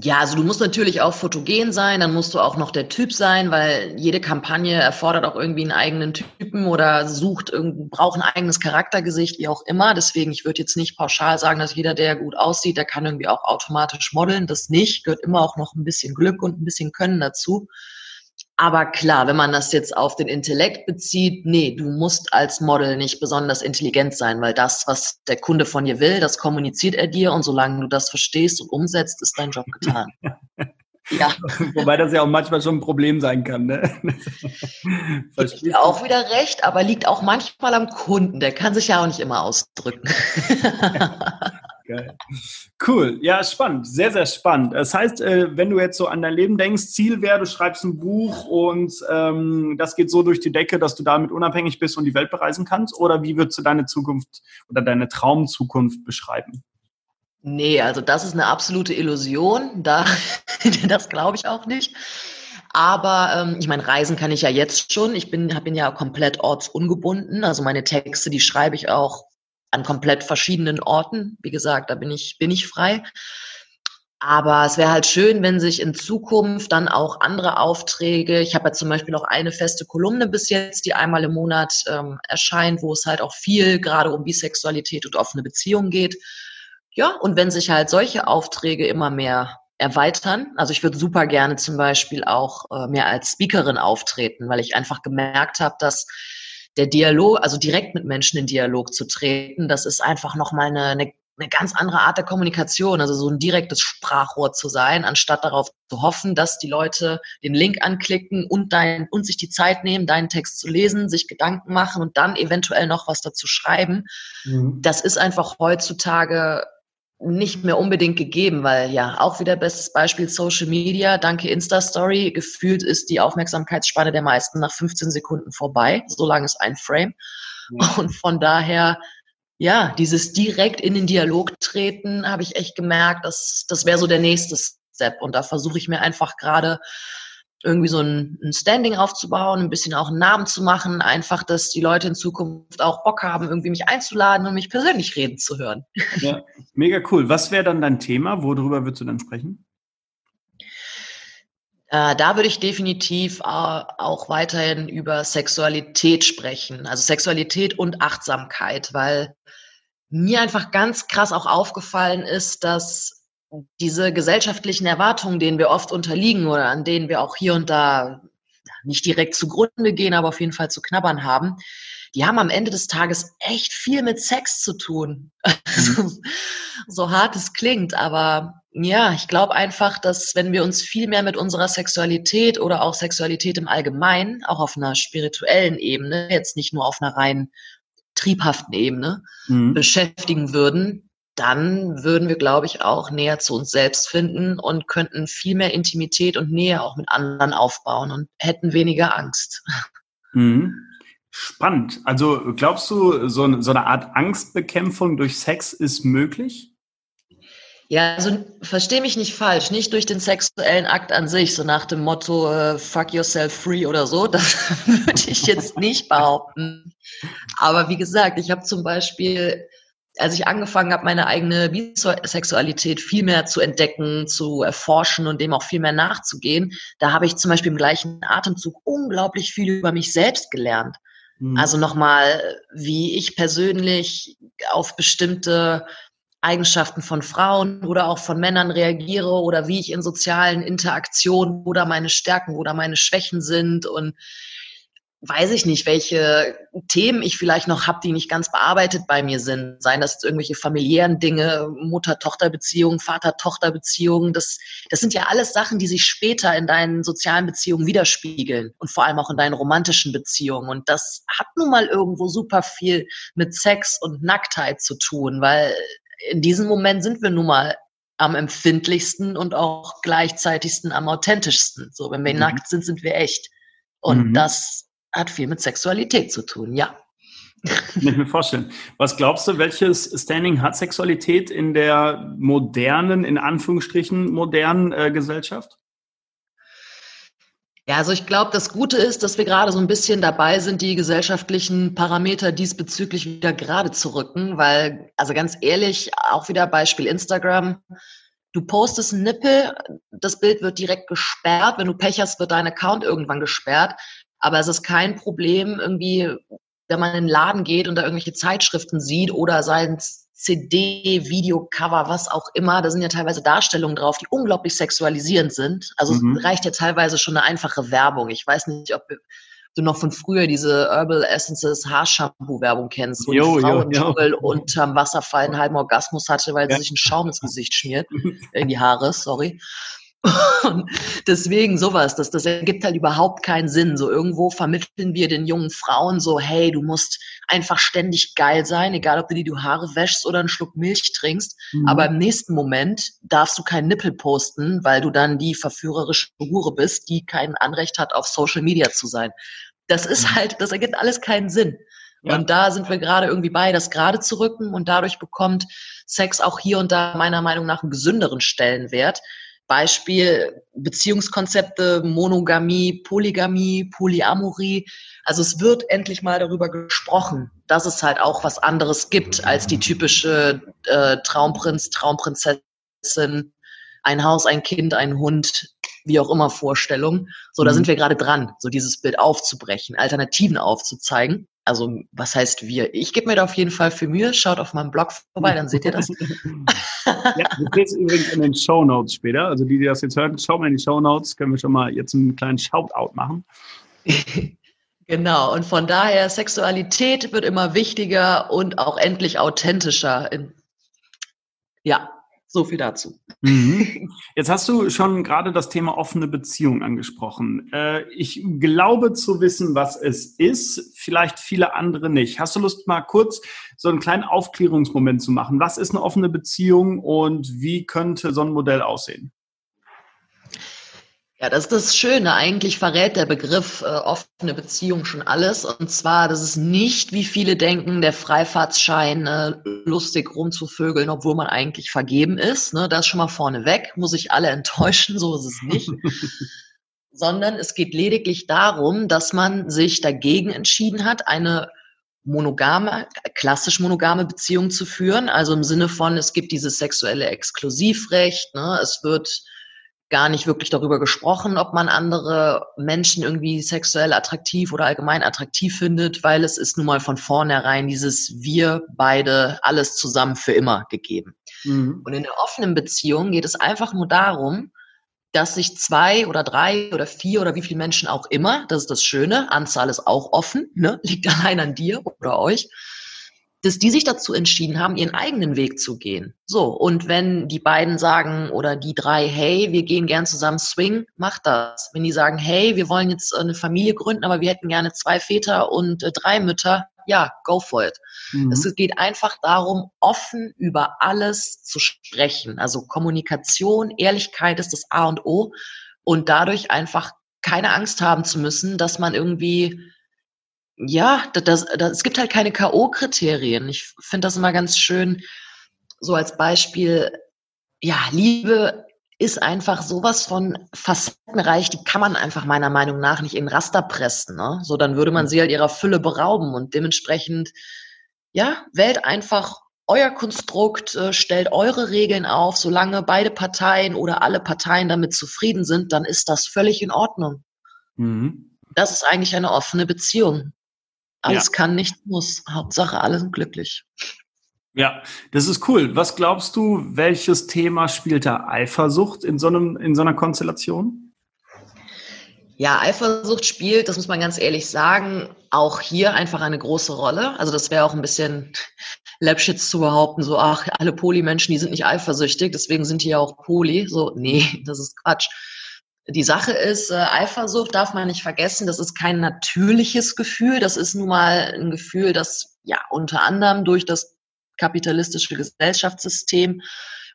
Ja, also du musst natürlich auch fotogen sein, dann musst du auch noch der Typ sein, weil jede Kampagne erfordert auch irgendwie einen eigenen Typen oder sucht braucht ein eigenes Charaktergesicht, wie auch immer. Deswegen, ich würde jetzt nicht pauschal sagen, dass jeder, der gut aussieht, der kann irgendwie auch automatisch modeln. Das nicht, gehört immer auch noch ein bisschen Glück und ein bisschen Können dazu. Aber klar, wenn man das jetzt auf den Intellekt bezieht, nee, du musst als Model nicht besonders intelligent sein, weil das, was der Kunde von dir will, das kommuniziert er dir und solange du das verstehst und umsetzt, ist dein Job getan. Ja. Wobei das ja auch manchmal schon ein Problem sein kann. Ne? Verstehst auch wieder recht, aber liegt auch manchmal am Kunden. Der kann sich ja auch nicht immer ausdrücken. Geil. Cool. Ja, spannend. Sehr, sehr spannend. Das heißt, äh, wenn du jetzt so an dein Leben denkst, Ziel wäre, du schreibst ein Buch und ähm, das geht so durch die Decke, dass du damit unabhängig bist und die Welt bereisen kannst? Oder wie würdest du deine Zukunft oder deine Traumzukunft beschreiben? Nee, also das ist eine absolute Illusion. Da, das glaube ich auch nicht. Aber ähm, ich meine, reisen kann ich ja jetzt schon. Ich bin, bin ja komplett ortsungebunden. Also meine Texte, die schreibe ich auch an komplett verschiedenen Orten. Wie gesagt, da bin ich, bin ich frei. Aber es wäre halt schön, wenn sich in Zukunft dann auch andere Aufträge, ich habe ja zum Beispiel noch eine feste Kolumne bis jetzt, die einmal im Monat ähm, erscheint, wo es halt auch viel gerade um Bisexualität und offene Beziehungen geht. Ja, und wenn sich halt solche Aufträge immer mehr erweitern, also ich würde super gerne zum Beispiel auch äh, mehr als Speakerin auftreten, weil ich einfach gemerkt habe, dass der Dialog, also direkt mit Menschen in Dialog zu treten, das ist einfach nochmal eine, eine, eine ganz andere Art der Kommunikation, also so ein direktes Sprachrohr zu sein, anstatt darauf zu hoffen, dass die Leute den Link anklicken und dein, und sich die Zeit nehmen, deinen Text zu lesen, sich Gedanken machen und dann eventuell noch was dazu schreiben. Mhm. Das ist einfach heutzutage nicht mehr unbedingt gegeben, weil ja, auch wieder bestes Beispiel Social Media, danke Insta-Story, gefühlt ist die Aufmerksamkeitsspanne der meisten nach 15 Sekunden vorbei, so lang ist ein Frame. Ja. Und von daher, ja, dieses direkt in den Dialog treten, habe ich echt gemerkt, dass das wäre so der nächste Step. Und da versuche ich mir einfach gerade irgendwie so ein, ein, Standing aufzubauen, ein bisschen auch einen Namen zu machen, einfach, dass die Leute in Zukunft auch Bock haben, irgendwie mich einzuladen und mich persönlich reden zu hören. Ja, mega cool. Was wäre dann dein Thema? Worüber würdest du dann sprechen? Äh, da würde ich definitiv äh, auch weiterhin über Sexualität sprechen, also Sexualität und Achtsamkeit, weil mir einfach ganz krass auch aufgefallen ist, dass diese gesellschaftlichen Erwartungen, denen wir oft unterliegen oder an denen wir auch hier und da nicht direkt zugrunde gehen, aber auf jeden Fall zu knabbern haben, die haben am Ende des Tages echt viel mit Sex zu tun. Mhm. so hart es klingt, aber ja, ich glaube einfach, dass wenn wir uns viel mehr mit unserer Sexualität oder auch Sexualität im Allgemeinen, auch auf einer spirituellen Ebene, jetzt nicht nur auf einer rein triebhaften Ebene, mhm. beschäftigen würden, dann würden wir, glaube ich, auch näher zu uns selbst finden und könnten viel mehr Intimität und Nähe auch mit anderen aufbauen und hätten weniger Angst. Mhm. Spannend. Also glaubst du, so, so eine Art Angstbekämpfung durch Sex ist möglich? Ja, also verstehe mich nicht falsch, nicht durch den sexuellen Akt an sich, so nach dem Motto äh, fuck yourself free oder so, das würde ich jetzt nicht behaupten. Aber wie gesagt, ich habe zum Beispiel als ich angefangen habe, meine eigene Bisexualität viel mehr zu entdecken, zu erforschen und dem auch viel mehr nachzugehen, da habe ich zum Beispiel im gleichen Atemzug unglaublich viel über mich selbst gelernt. Mhm. Also nochmal, wie ich persönlich auf bestimmte Eigenschaften von Frauen oder auch von Männern reagiere oder wie ich in sozialen Interaktionen oder meine Stärken oder meine Schwächen sind und weiß ich nicht, welche Themen ich vielleicht noch habe, die nicht ganz bearbeitet bei mir sind. Seien das irgendwelche familiären Dinge, Mutter-Tochter-Beziehungen, Vater-Tochter-Beziehungen. Das, das sind ja alles Sachen, die sich später in deinen sozialen Beziehungen widerspiegeln und vor allem auch in deinen romantischen Beziehungen. Und das hat nun mal irgendwo super viel mit Sex und Nacktheit zu tun, weil in diesem Moment sind wir nun mal am empfindlichsten und auch gleichzeitigsten am authentischsten. So, wenn wir mhm. nackt sind, sind wir echt. Und mhm. das hat viel mit Sexualität zu tun, ja. Kann ich mir vorstellen. Was glaubst du, welches Standing hat Sexualität in der modernen, in Anführungsstrichen modernen äh, Gesellschaft? Ja, also ich glaube, das Gute ist, dass wir gerade so ein bisschen dabei sind, die gesellschaftlichen Parameter diesbezüglich wieder gerade zu rücken, weil, also ganz ehrlich, auch wieder Beispiel Instagram, Du postest einen Nippel, das Bild wird direkt gesperrt. Wenn du Pech hast, wird dein Account irgendwann gesperrt. Aber es ist kein Problem, irgendwie, wenn man in den Laden geht und da irgendwelche Zeitschriften sieht oder sein CD, Videocover, was auch immer, da sind ja teilweise Darstellungen drauf, die unglaublich sexualisierend sind. Also mhm. es reicht ja teilweise schon eine einfache Werbung. Ich weiß nicht, ob du noch von früher diese Herbal Essences Haarshampoo-Werbung kennst, wo jo, die Frau im Dschungel unterm Wasserfall einen halben Orgasmus hatte, weil ja. sie sich einen Schaum ins Gesicht schmiert, in die Haare, sorry. Und deswegen sowas, das, das ergibt halt überhaupt keinen Sinn. So irgendwo vermitteln wir den jungen Frauen so, hey, du musst einfach ständig geil sein, egal ob du dir die Haare wäschst oder einen Schluck Milch trinkst. Mhm. Aber im nächsten Moment darfst du keinen Nippel posten, weil du dann die verführerische Hure bist, die kein Anrecht hat, auf Social Media zu sein. Das ist mhm. halt, das ergibt alles keinen Sinn. Ja. Und da sind wir gerade irgendwie bei, das gerade zu rücken und dadurch bekommt Sex auch hier und da meiner Meinung nach einen gesünderen Stellenwert Beispiel Beziehungskonzepte, Monogamie, Polygamie, Polyamorie. Also es wird endlich mal darüber gesprochen, dass es halt auch was anderes gibt als die typische äh, Traumprinz, Traumprinzessin, ein Haus, ein Kind, ein Hund, wie auch immer Vorstellung. So, da mhm. sind wir gerade dran, so dieses Bild aufzubrechen, Alternativen aufzuzeigen also was heißt wir? Ich gebe mir da auf jeden Fall für Mühe. Schaut auf meinem Blog vorbei, dann seht ihr das. ja, du kriegst übrigens in den Show Notes später. Also die, die das jetzt hören, schaut mal in die Show Notes. Können wir schon mal jetzt einen kleinen Shoutout machen. genau. Und von daher Sexualität wird immer wichtiger und auch endlich authentischer. Ja, so viel dazu. Mhm. Jetzt hast du schon gerade das Thema offene Beziehung angesprochen. Äh, ich glaube zu wissen, was es ist, vielleicht viele andere nicht. Hast du Lust, mal kurz so einen kleinen Aufklärungsmoment zu machen? Was ist eine offene Beziehung und wie könnte so ein Modell aussehen? Ja, das ist das Schöne. Eigentlich verrät der Begriff äh, offene Beziehung schon alles. Und zwar, das ist nicht, wie viele denken, der Freifahrtsschein äh, lustig rumzuvögeln, obwohl man eigentlich vergeben ist. Ne? Das schon mal vorneweg. Muss ich alle enttäuschen, so ist es nicht. Sondern es geht lediglich darum, dass man sich dagegen entschieden hat, eine monogame, klassisch monogame Beziehung zu führen. Also im Sinne von, es gibt dieses sexuelle Exklusivrecht. Ne? Es wird gar nicht wirklich darüber gesprochen, ob man andere Menschen irgendwie sexuell attraktiv oder allgemein attraktiv findet, weil es ist nun mal von vornherein dieses wir beide alles zusammen für immer gegeben. Mhm. Und in der offenen Beziehung geht es einfach nur darum, dass sich zwei oder drei oder vier oder wie viele Menschen auch immer, das ist das Schöne, Anzahl ist auch offen, ne? liegt allein an dir oder euch, dass die sich dazu entschieden haben, ihren eigenen Weg zu gehen. So, und wenn die beiden sagen oder die drei, hey, wir gehen gern zusammen swing, macht das. Wenn die sagen, hey, wir wollen jetzt eine Familie gründen, aber wir hätten gerne zwei Väter und äh, drei Mütter, ja, go for it. Mhm. Es geht einfach darum, offen über alles zu sprechen. Also Kommunikation, Ehrlichkeit ist das A und O und dadurch einfach keine Angst haben zu müssen, dass man irgendwie ja, das, das, es gibt halt keine K.O.-Kriterien. Ich finde das immer ganz schön, so als Beispiel, ja, Liebe ist einfach sowas von facettenreich, die kann man einfach meiner Meinung nach nicht in Raster pressen. Ne? So, dann würde man sie halt ihrer Fülle berauben und dementsprechend, ja, wählt einfach euer Konstrukt, äh, stellt eure Regeln auf, solange beide Parteien oder alle Parteien damit zufrieden sind, dann ist das völlig in Ordnung. Mhm. Das ist eigentlich eine offene Beziehung. Alles ja. kann, nicht muss. Hauptsache, alle sind glücklich. Ja, das ist cool. Was glaubst du, welches Thema spielt da Eifersucht in so, einem, in so einer Konstellation? Ja, Eifersucht spielt, das muss man ganz ehrlich sagen, auch hier einfach eine große Rolle. Also das wäre auch ein bisschen läppschitz zu behaupten, so, ach, alle Polymenschen, die sind nicht eifersüchtig, deswegen sind die ja auch Poly. So, nee, das ist Quatsch. Die Sache ist, äh, Eifersucht darf man nicht vergessen, das ist kein natürliches Gefühl, das ist nun mal ein Gefühl, das ja unter anderem durch das kapitalistische Gesellschaftssystem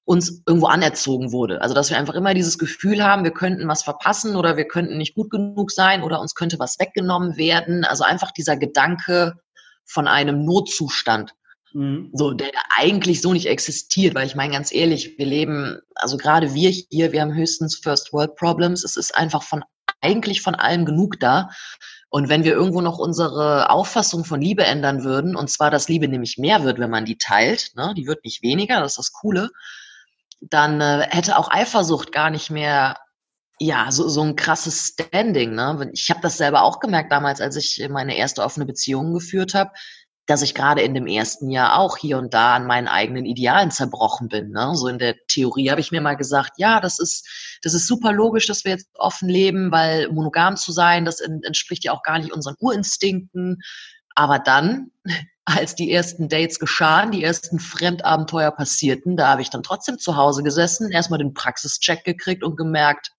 uns irgendwo anerzogen wurde. Also dass wir einfach immer dieses Gefühl haben, wir könnten was verpassen oder wir könnten nicht gut genug sein oder uns könnte was weggenommen werden. Also einfach dieser Gedanke von einem Notzustand. Mhm. So, der eigentlich so nicht existiert, weil ich meine ganz ehrlich, wir leben, also gerade wir hier, wir haben höchstens First World Problems. Es ist einfach von eigentlich von allem genug da. Und wenn wir irgendwo noch unsere Auffassung von Liebe ändern würden, und zwar, dass Liebe nämlich mehr wird, wenn man die teilt, ne, die wird nicht weniger, das ist das Coole, dann äh, hätte auch Eifersucht gar nicht mehr ja, so, so ein krasses Standing. Ne? Ich habe das selber auch gemerkt damals, als ich meine erste offene Beziehung geführt habe, dass ich gerade in dem ersten Jahr auch hier und da an meinen eigenen Idealen zerbrochen bin. Ne? So in der Theorie habe ich mir mal gesagt, ja, das ist, das ist super logisch, dass wir jetzt offen leben, weil monogam zu sein, das entspricht ja auch gar nicht unseren Urinstinkten. Aber dann, als die ersten Dates geschahen, die ersten Fremdabenteuer passierten, da habe ich dann trotzdem zu Hause gesessen, erstmal den Praxischeck gekriegt und gemerkt,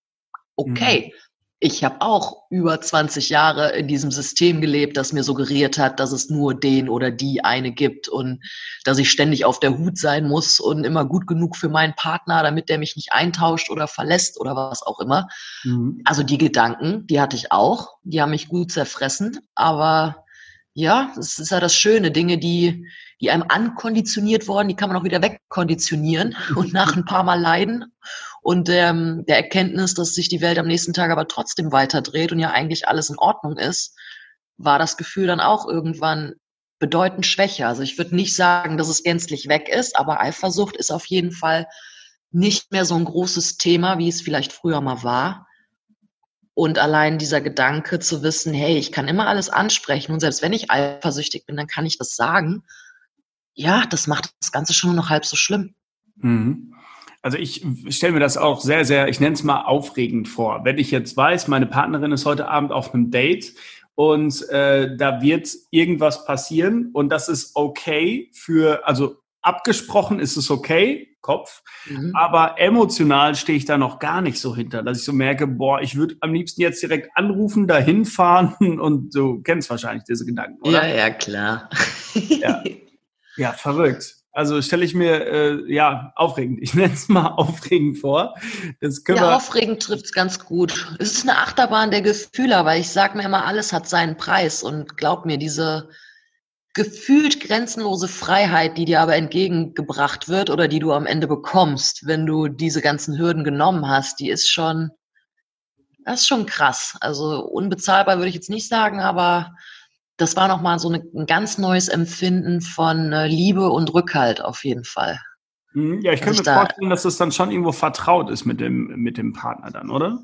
okay, mhm ich habe auch über 20 Jahre in diesem System gelebt, das mir suggeriert hat, dass es nur den oder die eine gibt und dass ich ständig auf der Hut sein muss und immer gut genug für meinen Partner, damit der mich nicht eintauscht oder verlässt oder was auch immer. Mhm. Also die Gedanken, die hatte ich auch, die haben mich gut zerfressen, aber ja, es ist ja das Schöne, Dinge, die, die einem ankonditioniert worden, die kann man auch wieder wegkonditionieren und nach ein paar Mal leiden und ähm, der Erkenntnis, dass sich die Welt am nächsten Tag aber trotzdem weiterdreht und ja eigentlich alles in Ordnung ist, war das Gefühl dann auch irgendwann bedeutend schwächer. Also ich würde nicht sagen, dass es gänzlich weg ist, aber Eifersucht ist auf jeden Fall nicht mehr so ein großes Thema, wie es vielleicht früher mal war. Und allein dieser Gedanke zu wissen, hey, ich kann immer alles ansprechen und selbst wenn ich eifersüchtig bin, dann kann ich das sagen. Ja, das macht das Ganze schon noch halb so schlimm. Mhm. Also ich stelle mir das auch sehr, sehr, ich nenne es mal aufregend vor. Wenn ich jetzt weiß, meine Partnerin ist heute Abend auf einem Date und äh, da wird irgendwas passieren und das ist okay für, also abgesprochen ist es okay, Kopf, mhm. aber emotional stehe ich da noch gar nicht so hinter, dass ich so merke, boah, ich würde am liebsten jetzt direkt anrufen, dahin fahren und du kennst wahrscheinlich diese Gedanken, oder? Ja, ja, klar. ja. ja, verrückt. Also stelle ich mir äh, ja aufregend, ich nenne es mal aufregend vor. Das können ja, aufregend trifft es ganz gut. Es ist eine Achterbahn der Gefühle, aber ich sage mir immer, alles hat seinen Preis und glaub mir, diese gefühlt grenzenlose Freiheit, die dir aber entgegengebracht wird oder die du am Ende bekommst, wenn du diese ganzen Hürden genommen hast, die ist schon, das ist schon krass. Also unbezahlbar würde ich jetzt nicht sagen, aber das war nochmal so eine, ein ganz neues Empfinden von äh, Liebe und Rückhalt auf jeden Fall. Mhm, ja, ich könnte mir da, vorstellen, dass es dann schon irgendwo vertraut ist mit dem, mit dem Partner dann, oder?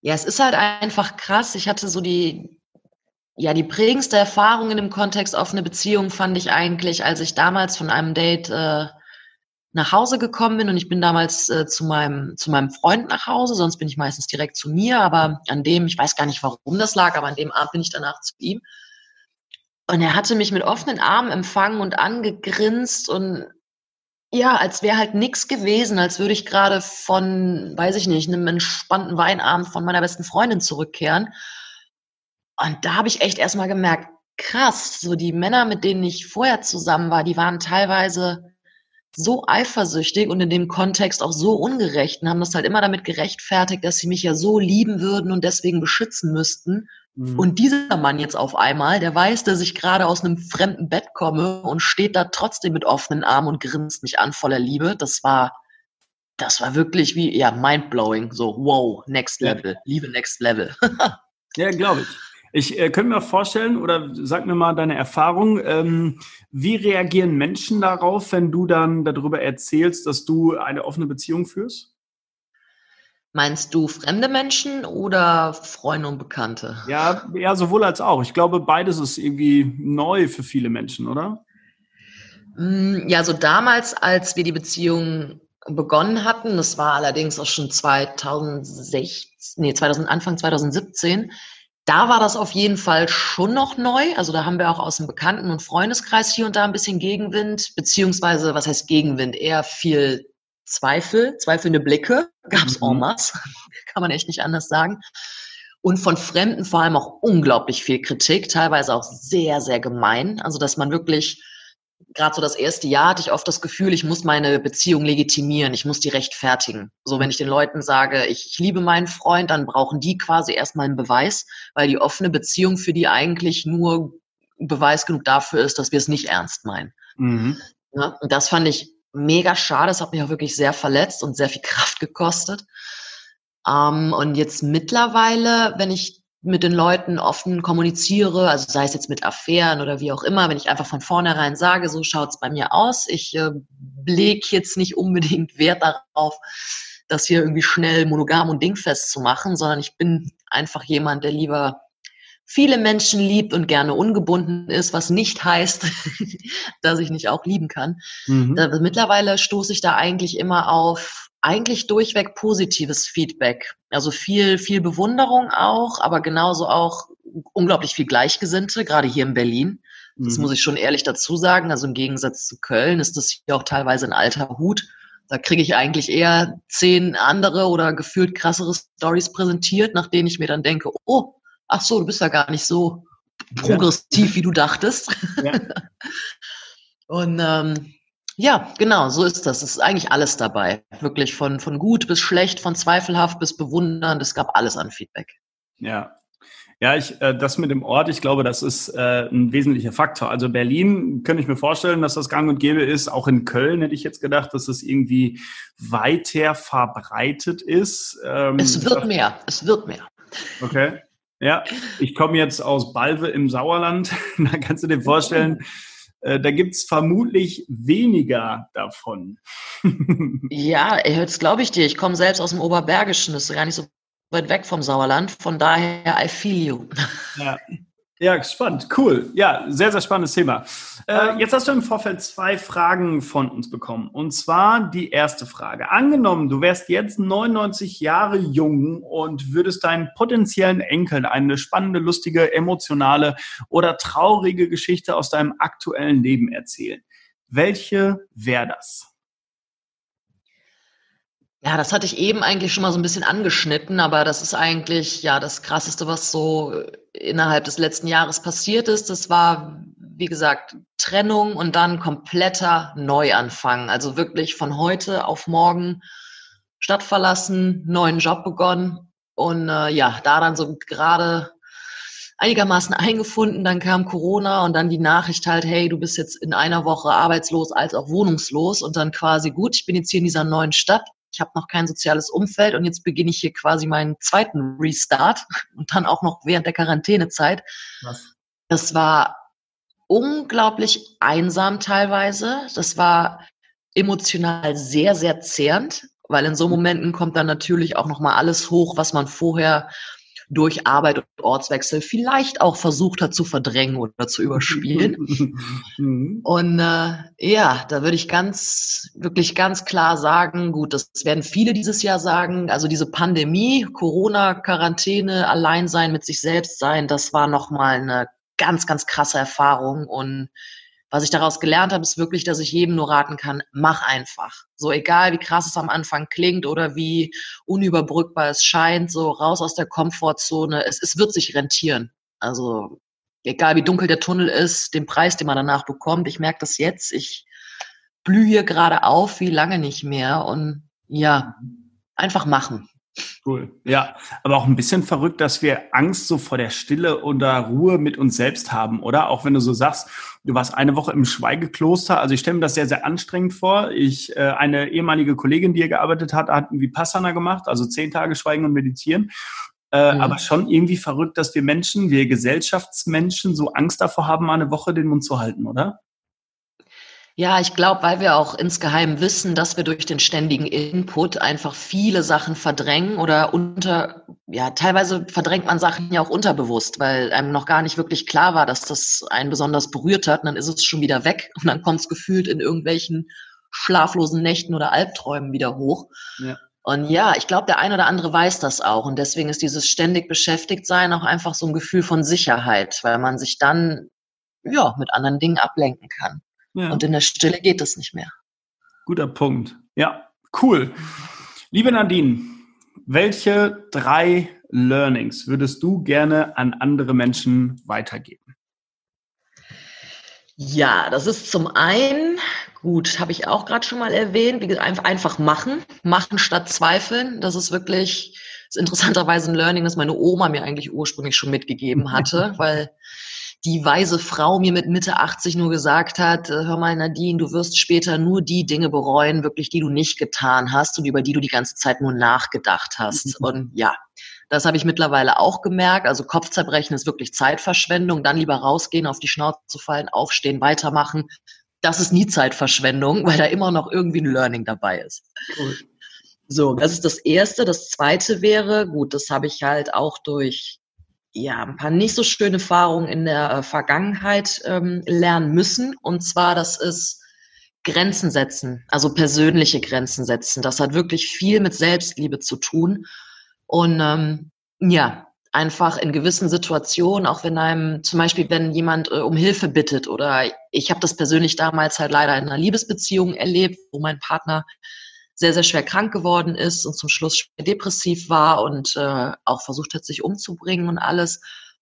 Ja, es ist halt einfach krass. Ich hatte so die, ja, die prägendste Erfahrung in dem Kontext offene Beziehung fand ich eigentlich, als ich damals von einem Date äh, nach Hause gekommen bin und ich bin damals äh, zu meinem zu meinem Freund nach Hause, sonst bin ich meistens direkt zu mir, aber an dem, ich weiß gar nicht, warum das lag, aber an dem Abend bin ich danach zu ihm. Und er hatte mich mit offenen Armen empfangen und angegrinst und ja, als wäre halt nichts gewesen, als würde ich gerade von, weiß ich nicht, einem entspannten Weinabend von meiner besten Freundin zurückkehren. Und da habe ich echt erstmal gemerkt, krass, so die Männer, mit denen ich vorher zusammen war, die waren teilweise so eifersüchtig und in dem Kontext auch so ungerecht und haben das halt immer damit gerechtfertigt, dass sie mich ja so lieben würden und deswegen beschützen müssten. Mhm. Und dieser Mann jetzt auf einmal, der weiß, dass ich gerade aus einem fremden Bett komme und steht da trotzdem mit offenen Armen und grinst mich an voller Liebe. Das war, das war wirklich wie, ja, mindblowing. So, wow, next level. Ja. Liebe next level. ja, glaube ich. Ich äh, könnte mir vorstellen, oder sag mir mal deine Erfahrung, ähm, wie reagieren Menschen darauf, wenn du dann darüber erzählst, dass du eine offene Beziehung führst? Meinst du fremde Menschen oder Freunde und Bekannte? Ja, ja, sowohl als auch. Ich glaube, beides ist irgendwie neu für viele Menschen, oder? Mm, ja, so damals, als wir die Beziehung begonnen hatten, das war allerdings auch schon 2016, nee, 2000, Anfang 2017, da war das auf jeden Fall schon noch neu. Also da haben wir auch aus dem Bekannten- und Freundeskreis hier und da ein bisschen Gegenwind, beziehungsweise, was heißt Gegenwind? Eher viel Zweifel, zweifelnde Blicke gab's mhm. en masse. Kann man echt nicht anders sagen. Und von Fremden vor allem auch unglaublich viel Kritik, teilweise auch sehr, sehr gemein. Also, dass man wirklich gerade so das erste Jahr hatte ich oft das Gefühl, ich muss meine Beziehung legitimieren, ich muss die rechtfertigen. So, wenn ich den Leuten sage, ich, ich liebe meinen Freund, dann brauchen die quasi erstmal einen Beweis, weil die offene Beziehung für die eigentlich nur Beweis genug dafür ist, dass wir es nicht ernst meinen. Mhm. Ja, und das fand ich mega schade. Das hat mich auch wirklich sehr verletzt und sehr viel Kraft gekostet. Ähm, und jetzt mittlerweile, wenn ich mit den Leuten offen kommuniziere, also sei es jetzt mit Affären oder wie auch immer, wenn ich einfach von vornherein sage, so schaut's bei mir aus, ich äh, leg jetzt nicht unbedingt Wert darauf, das hier irgendwie schnell monogam und dingfest zu machen, sondern ich bin einfach jemand, der lieber viele Menschen liebt und gerne ungebunden ist, was nicht heißt, dass ich nicht auch lieben kann. Mhm. Da, mittlerweile stoße ich da eigentlich immer auf eigentlich durchweg positives Feedback. Also viel, viel Bewunderung auch, aber genauso auch unglaublich viel Gleichgesinnte, gerade hier in Berlin. Das mhm. muss ich schon ehrlich dazu sagen. Also im Gegensatz zu Köln ist das hier auch teilweise ein alter Hut. Da kriege ich eigentlich eher zehn andere oder gefühlt krassere Stories präsentiert, nach denen ich mir dann denke, oh, ach so, du bist ja gar nicht so progressiv, ja. wie du dachtest. Ja. Und ähm, ja, genau, so ist das. Es ist eigentlich alles dabei. Wirklich von, von gut bis schlecht, von zweifelhaft bis bewundernd. Es gab alles an Feedback. Ja. Ja, ich, äh, das mit dem Ort, ich glaube, das ist äh, ein wesentlicher Faktor. Also Berlin könnte ich mir vorstellen, dass das gang und gäbe ist. Auch in Köln hätte ich jetzt gedacht, dass es irgendwie weiter verbreitet ist. Ähm, es wird mehr, es wird mehr. Okay. Ja, ich komme jetzt aus Balve im Sauerland. da kannst du dir vorstellen, äh, da gibt's vermutlich weniger davon. ja, jetzt glaube ich dir. Ich komme selbst aus dem Oberbergischen. Das ist gar nicht so weit weg vom Sauerland. Von daher, I feel you. Ja. Ja, spannend, cool. Ja, sehr, sehr spannendes Thema. Äh, ähm. jetzt hast du im Vorfeld zwei Fragen von uns bekommen. Und zwar die erste Frage. Angenommen, du wärst jetzt 99 Jahre jung und würdest deinen potenziellen Enkeln eine spannende, lustige, emotionale oder traurige Geschichte aus deinem aktuellen Leben erzählen. Welche wäre das? Ja, das hatte ich eben eigentlich schon mal so ein bisschen angeschnitten, aber das ist eigentlich ja das Krasseste, was so innerhalb des letzten Jahres passiert ist. Das war, wie gesagt, Trennung und dann kompletter Neuanfang. Also wirklich von heute auf morgen Stadt verlassen, neuen Job begonnen und äh, ja, da dann so gerade einigermaßen eingefunden. Dann kam Corona und dann die Nachricht halt, hey, du bist jetzt in einer Woche arbeitslos als auch wohnungslos und dann quasi gut, ich bin jetzt hier in dieser neuen Stadt ich habe noch kein soziales Umfeld und jetzt beginne ich hier quasi meinen zweiten Restart und dann auch noch während der Quarantänezeit. Was? Das war unglaublich einsam teilweise. Das war emotional sehr, sehr zehrend, weil in so. Momenten kommt dann natürlich auch noch mal alles hoch, was man vorher durch Arbeit und Ortswechsel vielleicht auch versucht hat zu verdrängen oder zu überspielen. Mhm. und äh, ja, da würde ich ganz, wirklich ganz klar sagen, gut, das werden viele dieses Jahr sagen, also diese Pandemie, Corona, Quarantäne, Alleinsein mit sich selbst sein, das war nochmal eine ganz, ganz krasse Erfahrung und was ich daraus gelernt habe, ist wirklich, dass ich jedem nur raten kann, mach einfach. So egal, wie krass es am Anfang klingt oder wie unüberbrückbar es scheint, so raus aus der Komfortzone. Es, es wird sich rentieren. Also egal, wie dunkel der Tunnel ist, den Preis, den man danach bekommt. Ich merke das jetzt. Ich blühe gerade auf wie lange nicht mehr. Und ja, einfach machen. Cool. Ja, aber auch ein bisschen verrückt, dass wir Angst so vor der Stille oder Ruhe mit uns selbst haben, oder? Auch wenn du so sagst, du warst eine Woche im Schweigekloster. Also ich stelle mir das sehr, sehr anstrengend vor. Ich, äh, eine ehemalige Kollegin, die hier gearbeitet hat, hat wie Passana gemacht, also zehn Tage Schweigen und Meditieren. Äh, mhm. Aber schon irgendwie verrückt, dass wir Menschen, wir Gesellschaftsmenschen, so Angst davor haben, mal eine Woche den Mund zu halten, oder? Ja, ich glaube, weil wir auch insgeheim wissen, dass wir durch den ständigen Input einfach viele Sachen verdrängen oder unter, ja, teilweise verdrängt man Sachen ja auch unterbewusst, weil einem noch gar nicht wirklich klar war, dass das einen besonders berührt hat und dann ist es schon wieder weg und dann kommt es gefühlt in irgendwelchen schlaflosen Nächten oder Albträumen wieder hoch. Ja. Und ja, ich glaube, der ein oder andere weiß das auch. Und deswegen ist dieses ständig beschäftigt sein auch einfach so ein Gefühl von Sicherheit, weil man sich dann ja mit anderen Dingen ablenken kann. Ja. Und in der Stille geht das nicht mehr. Guter Punkt. Ja, cool. Liebe Nadine, welche drei Learnings würdest du gerne an andere Menschen weitergeben? Ja, das ist zum einen, gut, habe ich auch gerade schon mal erwähnt, wie gesagt, einfach machen, machen statt zweifeln. Das ist wirklich, das ist interessanterweise ein Learning, das meine Oma mir eigentlich ursprünglich schon mitgegeben hatte, weil die weise Frau mir mit Mitte 80 nur gesagt hat, äh, hör mal Nadine, du wirst später nur die Dinge bereuen, wirklich, die du nicht getan hast und über die du die ganze Zeit nur nachgedacht hast. Mhm. Und ja, das habe ich mittlerweile auch gemerkt. Also Kopfzerbrechen ist wirklich Zeitverschwendung. Dann lieber rausgehen, auf die Schnauze fallen, aufstehen, weitermachen. das ist nie Zeitverschwendung, weil da immer noch irgendwie ein Learning dabei ist. Cool. So, das ist das Erste. Das Zweite wäre, gut, das habe ich halt auch durch ja, ein paar nicht so schöne Erfahrungen in der äh, Vergangenheit ähm, lernen müssen. Und zwar, das ist Grenzen setzen, also persönliche Grenzen setzen. Das hat wirklich viel mit Selbstliebe zu tun. Und ähm, ja, einfach in gewissen Situationen, auch wenn einem zum Beispiel, wenn jemand äh, um Hilfe bittet oder ich habe das persönlich damals halt leider in einer Liebesbeziehung erlebt, wo mein Partner sehr, sehr schwer krank geworden ist und zum Schluss schwer depressiv war und äh, auch versucht hat, sich umzubringen und alles.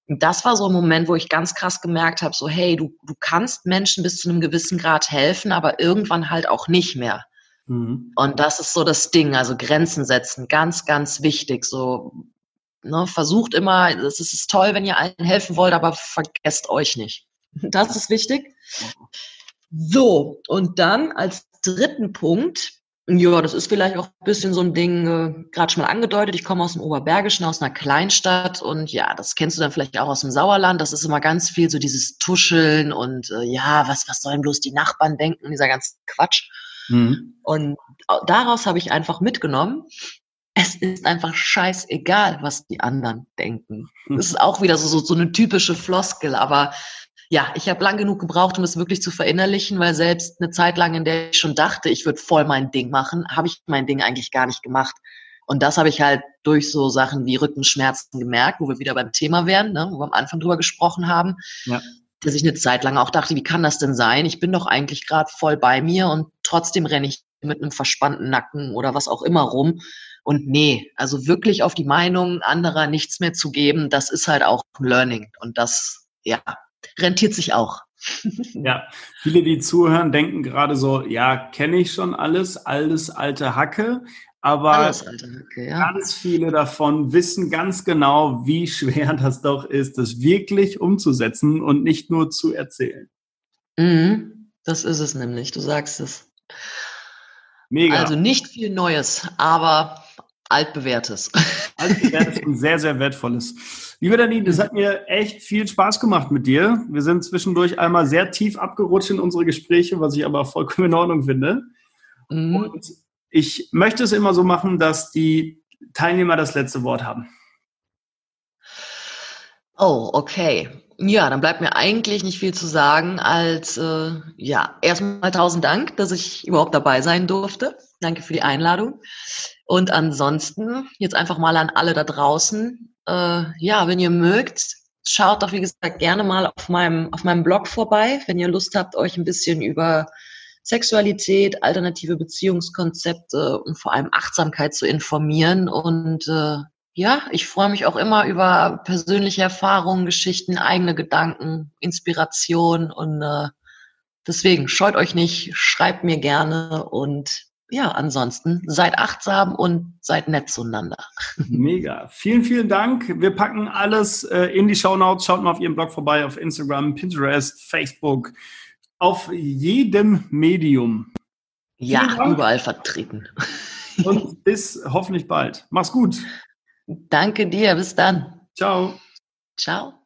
Und das war so ein Moment, wo ich ganz krass gemerkt habe, so hey, du, du kannst Menschen bis zu einem gewissen Grad helfen, aber irgendwann halt auch nicht mehr. Mhm. Und das ist so das Ding, also Grenzen setzen, ganz, ganz wichtig. So ne, versucht immer, es ist toll, wenn ihr allen helfen wollt, aber vergesst euch nicht. Das ist wichtig. So, und dann als dritten Punkt ja, das ist vielleicht auch ein bisschen so ein Ding, äh, gerade schon mal angedeutet. Ich komme aus dem Oberbergischen, aus einer Kleinstadt und ja, das kennst du dann vielleicht auch aus dem Sauerland. Das ist immer ganz viel so dieses Tuscheln und äh, ja, was, was sollen bloß die Nachbarn denken, dieser ganze Quatsch. Mhm. Und daraus habe ich einfach mitgenommen, es ist einfach scheißegal, was die anderen denken. Das ist auch wieder so, so, so eine typische Floskel, aber ja, ich habe lang genug gebraucht, um es wirklich zu verinnerlichen, weil selbst eine Zeit lang, in der ich schon dachte, ich würde voll mein Ding machen, habe ich mein Ding eigentlich gar nicht gemacht. Und das habe ich halt durch so Sachen wie Rückenschmerzen gemerkt, wo wir wieder beim Thema wären, ne, wo wir am Anfang drüber gesprochen haben, ja. dass ich eine Zeit lang auch dachte, wie kann das denn sein? Ich bin doch eigentlich gerade voll bei mir und trotzdem renne ich mit einem verspannten Nacken oder was auch immer rum. Und nee, also wirklich auf die Meinung anderer nichts mehr zu geben, das ist halt auch ein Learning. Und das, ja, rentiert sich auch. Ja, viele, die zuhören, denken gerade so, ja, kenne ich schon alles, alles alte Hacke. Aber Hacke, ja. ganz viele davon wissen ganz genau, wie schwer das doch ist, das wirklich umzusetzen und nicht nur zu erzählen. Mhm, das ist es nämlich, du sagst es. Mega. Also nicht viel Neues, aber altbewährtes. Altbewährtes und sehr, sehr wertvolles. Liebe Danine, es hat mir echt viel Spaß gemacht mit dir. Wir sind zwischendurch einmal sehr tief abgerutscht in unsere Gespräche, was ich aber vollkommen in Ordnung finde. Mhm. Und ich möchte es immer so machen, dass die Teilnehmer das letzte Wort haben. Oh, okay. Ja, dann bleibt mir eigentlich nicht viel zu sagen als, äh, ja, erstmal tausend Dank, dass ich überhaupt dabei sein durfte. Danke für die Einladung. Und ansonsten jetzt einfach mal an alle da draußen. Äh, ja, wenn ihr mögt, schaut doch wie gesagt gerne mal auf meinem auf meinem Blog vorbei, wenn ihr Lust habt, euch ein bisschen über Sexualität, alternative Beziehungskonzepte und vor allem Achtsamkeit zu informieren. Und äh, ja, ich freue mich auch immer über persönliche Erfahrungen, Geschichten, eigene Gedanken, Inspiration und äh, deswegen scheut euch nicht, schreibt mir gerne und ja, ansonsten seid achtsam und seid nett zueinander. Mega. Vielen, vielen Dank. Wir packen alles äh, in die Show Notes. Schaut mal auf Ihrem Blog vorbei, auf Instagram, Pinterest, Facebook, auf jedem Medium. Ja, überall vertreten. Und bis hoffentlich bald. Mach's gut. Danke dir. Bis dann. Ciao. Ciao.